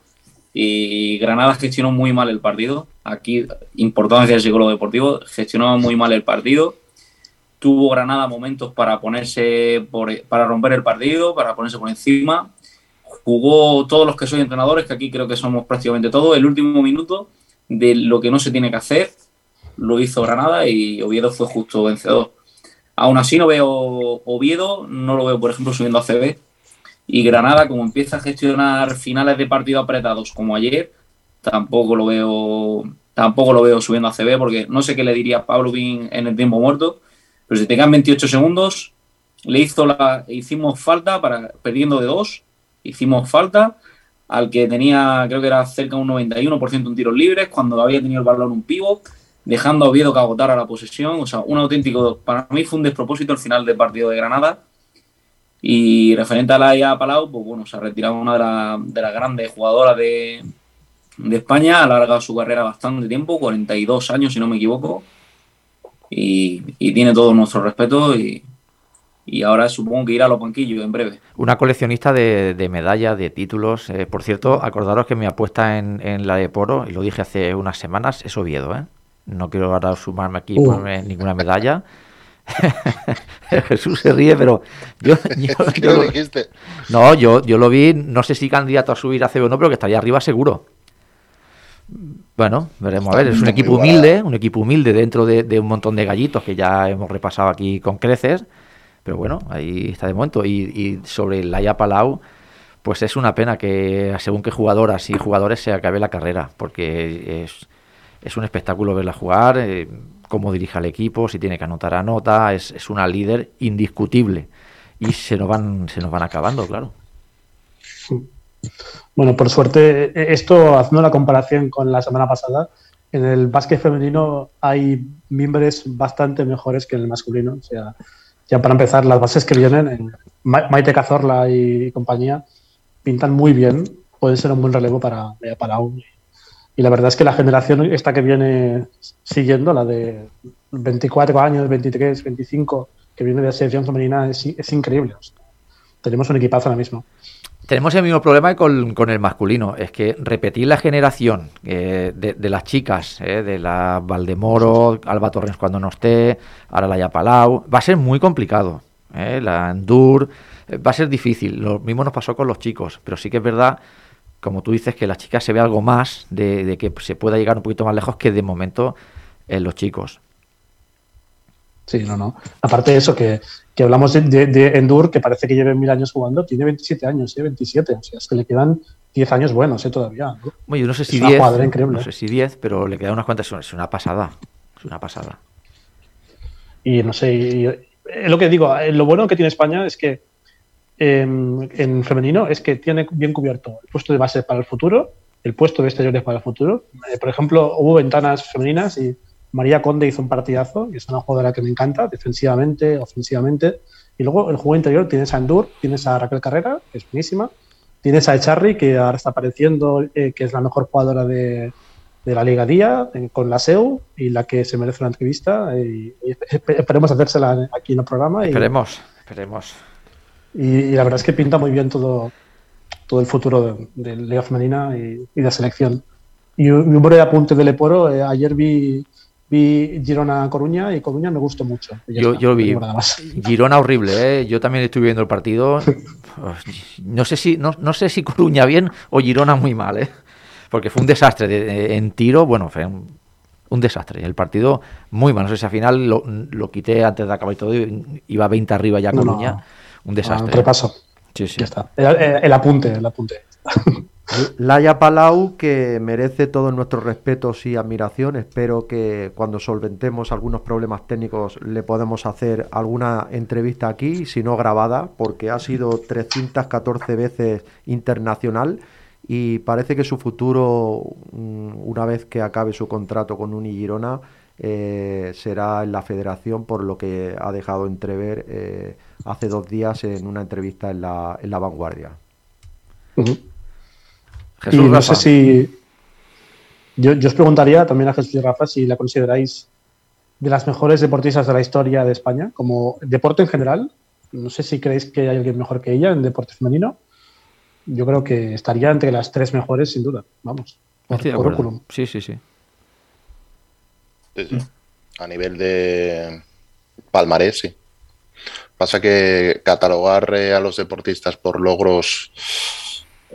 y Granada gestionó muy mal el partido. Aquí, importancia del psicólogo deportivo, gestionó muy mal el partido. Tuvo Granada momentos para ponerse por, para romper el partido, para ponerse por encima. Jugó todos los que soy entrenadores, que aquí creo que somos prácticamente todos, el último minuto de lo que no se tiene que hacer, lo hizo Granada y Oviedo fue justo vencedor. Aún así no veo Oviedo, no lo veo, por ejemplo, subiendo a CB. Y Granada, como empieza a gestionar finales de partido apretados como ayer, tampoco lo veo, tampoco lo veo subiendo a CB, porque no sé qué le diría Pablo Bin en el tiempo muerto, pero si te quedan 28 segundos, le hizo la, hicimos falta para perdiendo de dos, hicimos falta al que tenía, creo que era cerca de un 91% en tiros libres, cuando había tenido el balón un pivot, dejando a Oviedo que agotara la posesión. O sea, un auténtico, para mí fue un despropósito el final del partido de Granada. Y referente a la IA Palau, pues bueno, se ha retirado una de, la- de las grandes jugadoras de, de España, ha alargado su carrera bastante tiempo, 42 años si no me equivoco, y, y tiene todo nuestro respeto y, y ahora supongo que irá a los banquillos en breve. Una coleccionista de, de medallas, de títulos. Eh, por cierto, acordaros que mi apuesta en, en la de Poro, y lo dije hace unas semanas, es Oviedo, ¿eh? No quiero ahora sumarme aquí y Uh. ponerme ninguna medalla. Jesús se ríe, pero yo, yo- ¿Qué yo lo dijiste? no, yo, yo lo vi, no sé si candidato a subir a CB o no, pero que estaría arriba seguro. Bueno, veremos a ver, es un equipo igualado. humilde, un equipo humilde dentro de, de un montón de gallitos que ya hemos repasado aquí con creces, pero bueno, ahí está de momento. Y, y sobre el Laia Palau, pues es una pena que según qué jugadoras y jugadores se acabe la carrera, porque es, es un espectáculo verla jugar, eh, cómo dirige al equipo, si tiene que anotar, anota, es, es una líder indiscutible. Y se nos van, se nos van acabando, claro. Bueno, por suerte, eh, esto haciendo la comparación con la semana pasada, en el básquet femenino hay miembros bastante mejores que en el masculino. O sea, ya para empezar, las bases que vienen, en Ma- Maite Cazorla y compañía, pintan muy bien. Puede ser un buen relevo para, para aún. Y la verdad es que la generación esta que viene siguiendo, la de 24 años, 23, 25, que viene de la selección femenina, es, es increíble. O sea, tenemos un equipazo ahora mismo. Tenemos el mismo problema con, con el masculino, es que repetir la generación eh, de, de las chicas, eh, de la Valdemoro, Alba Torres cuando no esté, ahora la Yapalau, va a ser muy complicado. eh, la Endur, eh, va a ser difícil. Lo mismo nos pasó con los chicos, pero sí que es verdad, como tú dices, que las chicas se ve algo más de, de que se pueda llegar un poquito más lejos que de momento en los chicos. Sí, no, no. Aparte de eso, que, que hablamos de, de, de Endur, que parece que lleve mil años jugando, tiene 27 años, ¿eh? 27. O sea, es que le quedan 10 años buenos, ¿eh? Todavía. ¿no? Bueno, yo no sé Es si una 10, jugadora increíble. no sé si 10, pero le quedan unas cuantas, es una pasada, es una pasada. Y no sé, y- y- eh, lo que digo, eh, lo bueno que tiene España es que eh, en femenino es que tiene bien cubierto el puesto de base para el futuro, el puesto de exteriores para el futuro. Eh, por ejemplo, hubo ventanas femeninas y María Conde hizo un partidazo, que es una jugadora que me encanta, defensivamente, ofensivamente. Y luego el juego interior tienes a Endur, tienes a Raquel Carrera, que es buenísima, tienes a Echarri, que ahora está apareciendo, eh, que es la mejor jugadora de, de la Liga Día, eh, con la SEU, y la que se merece una entrevista. Y, y espe- esperemos hacérsela aquí en el programa. Y, Esperemos, esperemos. Y, y la verdad es que pinta muy bien todo, todo el futuro de, de Liga Femenina y, y de selección. Y un, un breve apunte del Eporo, eh, ayer vi, vi Girona Coruña y Coruña me gustó mucho. Yo, está, yo vi. Girona horrible, ¿eh? yo también estuve viendo el partido. No sé si no, no sé si Coruña bien o Girona muy mal, ¿eh? porque fue un desastre de- de- en tiro. Bueno, fue un, un desastre. El partido muy mal. No sé si al final lo, lo quité antes de acabar y todo. Iba 20 arriba ya No, no. Un Ah, desastre. un repaso. Sí, sí. Ya está. El, el- el apunte, el apunte. Laia Palau, que merece todos nuestros respetos y admiración. Espero que cuando solventemos algunos problemas técnicos le podemos hacer alguna entrevista aquí, si no grabada, porque ha sido 314 veces internacional y parece que su futuro, mm, una vez que acabe su contrato con Uni Girona, eh, será en la federación, por lo que ha dejado entrever eh, hace dos días en una entrevista en la, en la vanguardia. Jesús y no Rafa. sé si. Yo, yo os preguntaría también a Jesús y Rafa si la consideráis de las mejores deportistas de la historia de España, como deporte en general. No sé si creéis que hay alguien mejor que ella en deporte femenino. yo creo que estaría entre las tres mejores, sin duda. Vamos. por. Sí, sí, sí. Sí, sí. A nivel de palmarés, sí. Pasa que catalogar eh, a los deportistas por logros,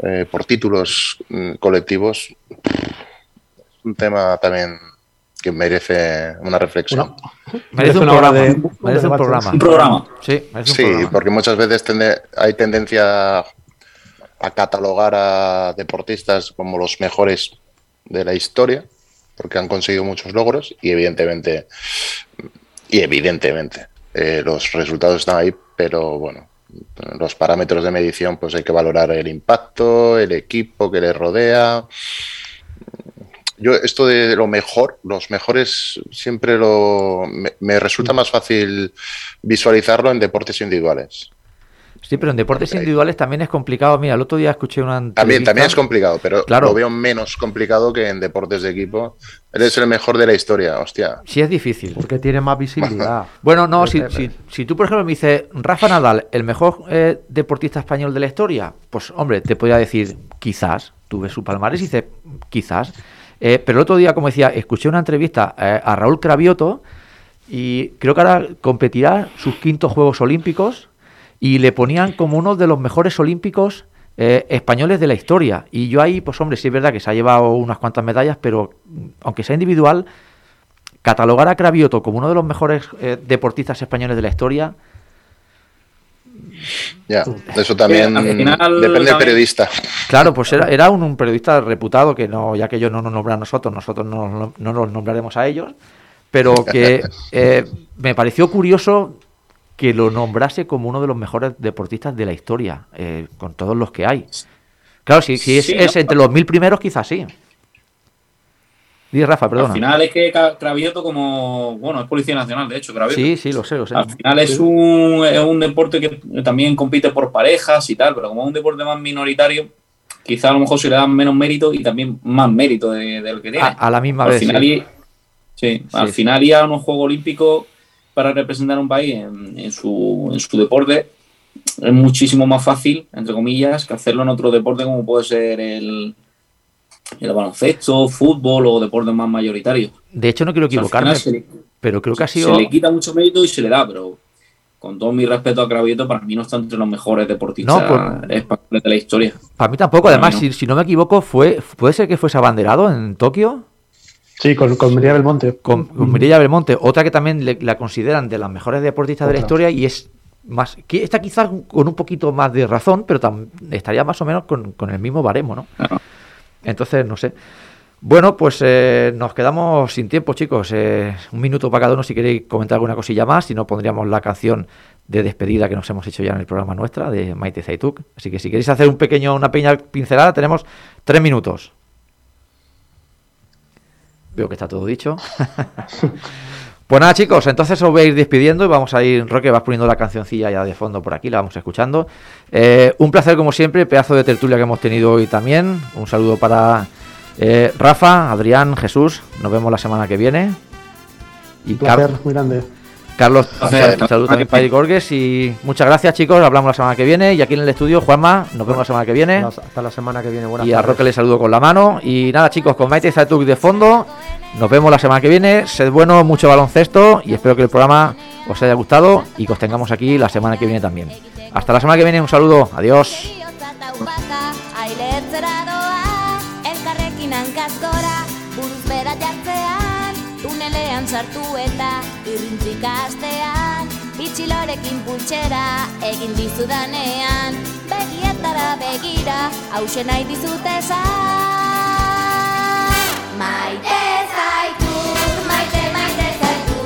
eh, por títulos mm, colectivos, es un tema también que merece una reflexión. Una- Merece un programa. de- merece un programa. Un programa. Sí, merece un Sí, programa. porque muchas veces tende- hay tendencia a catalogar a deportistas como los mejores de la historia, porque han conseguido muchos logros y evidentemente, y evidentemente eh, los resultados están ahí, pero bueno, los parámetros de medición pues hay que valorar el impacto, el equipo que les rodea. Yo esto de lo mejor, los mejores siempre lo me, me resulta más fácil visualizarlo en deportes individuales. Sí, pero en deportes individuales también es complicado. Mira, el otro día escuché una También, entrevista- también es complicado, pero Claro. lo veo menos complicado que en deportes de equipo. Eres el mejor de la historia, hostia. Sí, es difícil. Porque tiene más visibilidad. Bueno, no, si, Porque- si, si tú, por ejemplo, me dices Rafa Nadal, el mejor eh, deportista español de la historia, pues, hombre, te podría decir quizás. Tú ves su palmarés y dices quizás. Eh, pero el otro día, como decía, escuché una entrevista eh, a Raúl Cravioto y creo que ahora competirá sus quintos Juegos Olímpicos y le ponían como uno de los mejores olímpicos eh, españoles de la historia. Y yo ahí, pues hombre, sí es verdad que se ha llevado unas cuantas medallas, pero mm, aunque sea individual, catalogar a Cravioto como uno de los mejores eh, deportistas españoles de la historia, Ya, eso también al final depende del periodista. claro, pues era, era un, un periodista reputado que no, ya que ellos no nos nombran a nosotros, nosotros no, no nos nombraremos a ellos, pero que eh, me pareció curioso que lo nombrase como uno de los mejores deportistas de la historia, eh, con todos los que hay. Claro, si, si es, Sí, es ¿no? entre los mil primeros, quizás sí. Rafa, perdona. Al final es que Cravioto como, bueno, es Policía Nacional, de hecho, Cravioto. Sí, sí, lo sé, lo sé. Al final es un, es un deporte que también compite por parejas y tal, pero como es un deporte más minoritario, quizá a lo mejor se le da menos mérito y también más mérito de- del que tiene. A, a la misma al vez. final, sí. y- sí, al final ir a unos Juegos Olímpicos para representar un país en, en su, en su deporte es muchísimo más fácil, entre comillas, que hacerlo en otro deporte como puede ser el, el baloncesto, fútbol o deportes más mayoritarios. De hecho, no quiero O sea, al equivocarme, se le- pero creo que ha se sido. le quita mucho mérito y se le da, pero con todo mi respeto a Cravioto, para mí no está entre los mejores deportistas No, por- españoles de la historia. Para mí tampoco, Para además, mí no. si, si no me equivoco, fue puede ser que fuese abanderado en Tokio Sí, con, con María Belmonte. con, con Mireia Belmonte, otra que también le- la consideran de las mejores deportistas de la historia y es más, que está quizás con un poquito más de razón, pero tam- estaría más o menos con, con el mismo baremo, ¿no? Claro. Entonces, no sé. Bueno, pues eh, nos quedamos sin tiempo, chicos. Eh, un minuto para cada uno si queréis comentar alguna cosilla más. Si no, pondríamos la canción de despedida que nos hemos hecho ya en el programa nuestra de Maite Zaituk. Así que si queréis hacer un pequeño, una pequeña pincelada, tenemos tres minutos. Veo que está todo dicho. pues nada, chicos, entonces os voy a ir despidiendo y vamos a ir. Roque, vas poniendo la cancioncilla ya de fondo por aquí, la vamos escuchando. Eh, un placer, como siempre, pedazo de tertulia que hemos tenido hoy también. Un saludo para eh, Rafa, Adrián, Jesús. Nos vemos la semana que viene. Y Un placer muy grande. Carlos, Placer. un saludo también para Gorges. Y muchas gracias, chicos. Hablamos la semana que viene. Y aquí en el estudio, Juanma, nos vemos la semana que viene. Hasta la semana que viene. Buenas Y a tardes. Roque le saludo con la mano. Y nada, chicos, con Maite Zatuk de fondo. Nos vemos la semana que viene. Sed bueno, mucho baloncesto. Y espero que el programa os haya gustado y que os tengamos aquí la semana que viene también. Hasta la semana que viene. Un saludo. Adiós. gaztean Bitxilorekin pultsera egin dizudanean. Begietara begira hause nahi dizut esan. Maite zaitu, maite maite zaitu.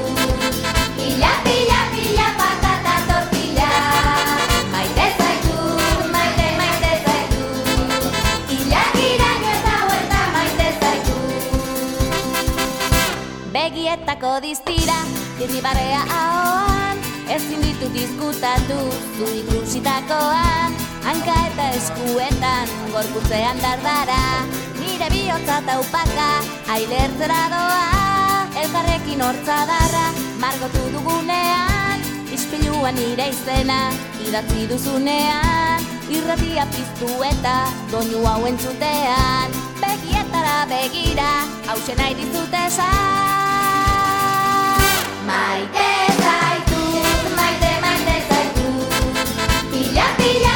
Pila, pila, pila, patata tortila Maite zaitu, maite maite zaitu. Ila giraino eta huerta maite zaitu. Begietako diztira irribarea ahoan, ezin ditut diskutatu, zu ikusitakoan, hanka eta eskuetan, gorputzean dardara, nire bihotza taupaka, ailertzera doa, elkarrekin hortza darra, margotu dugunean, ispiluan nire izena, idatzi duzunean, Irratia piztu eta doinu hau entzutean Begietara begira, hause nahi dizut esan Maite zaitut, maite maite zaitut Pila, pila,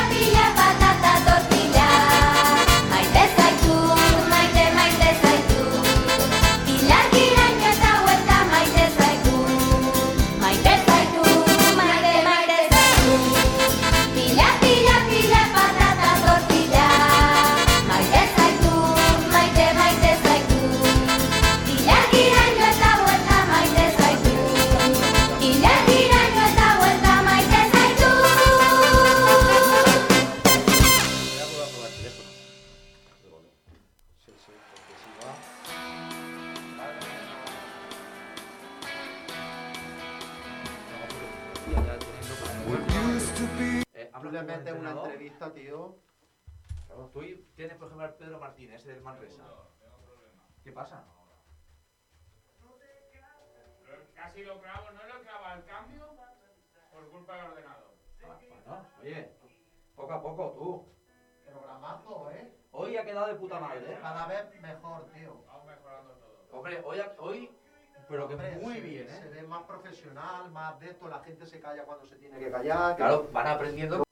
al Pedro Martínez, ese del Manresa. ¿Qué pasa? Casi lo clavo, no lo clava el cambio por culpa del ordenador. Bueno, oye, poco a poco, tú. Programazo, ¿eh? Hoy ha quedado de puta madre, ¿eh? Cada vez mejor, tío. Vamos mejorando todo. Hombre, hoy, hoy pero que Hombre, muy se- bien, Se ¿eh? ve más profesional, más de esto. La gente se calla cuando se tiene que callar. Claro, van aprendiendo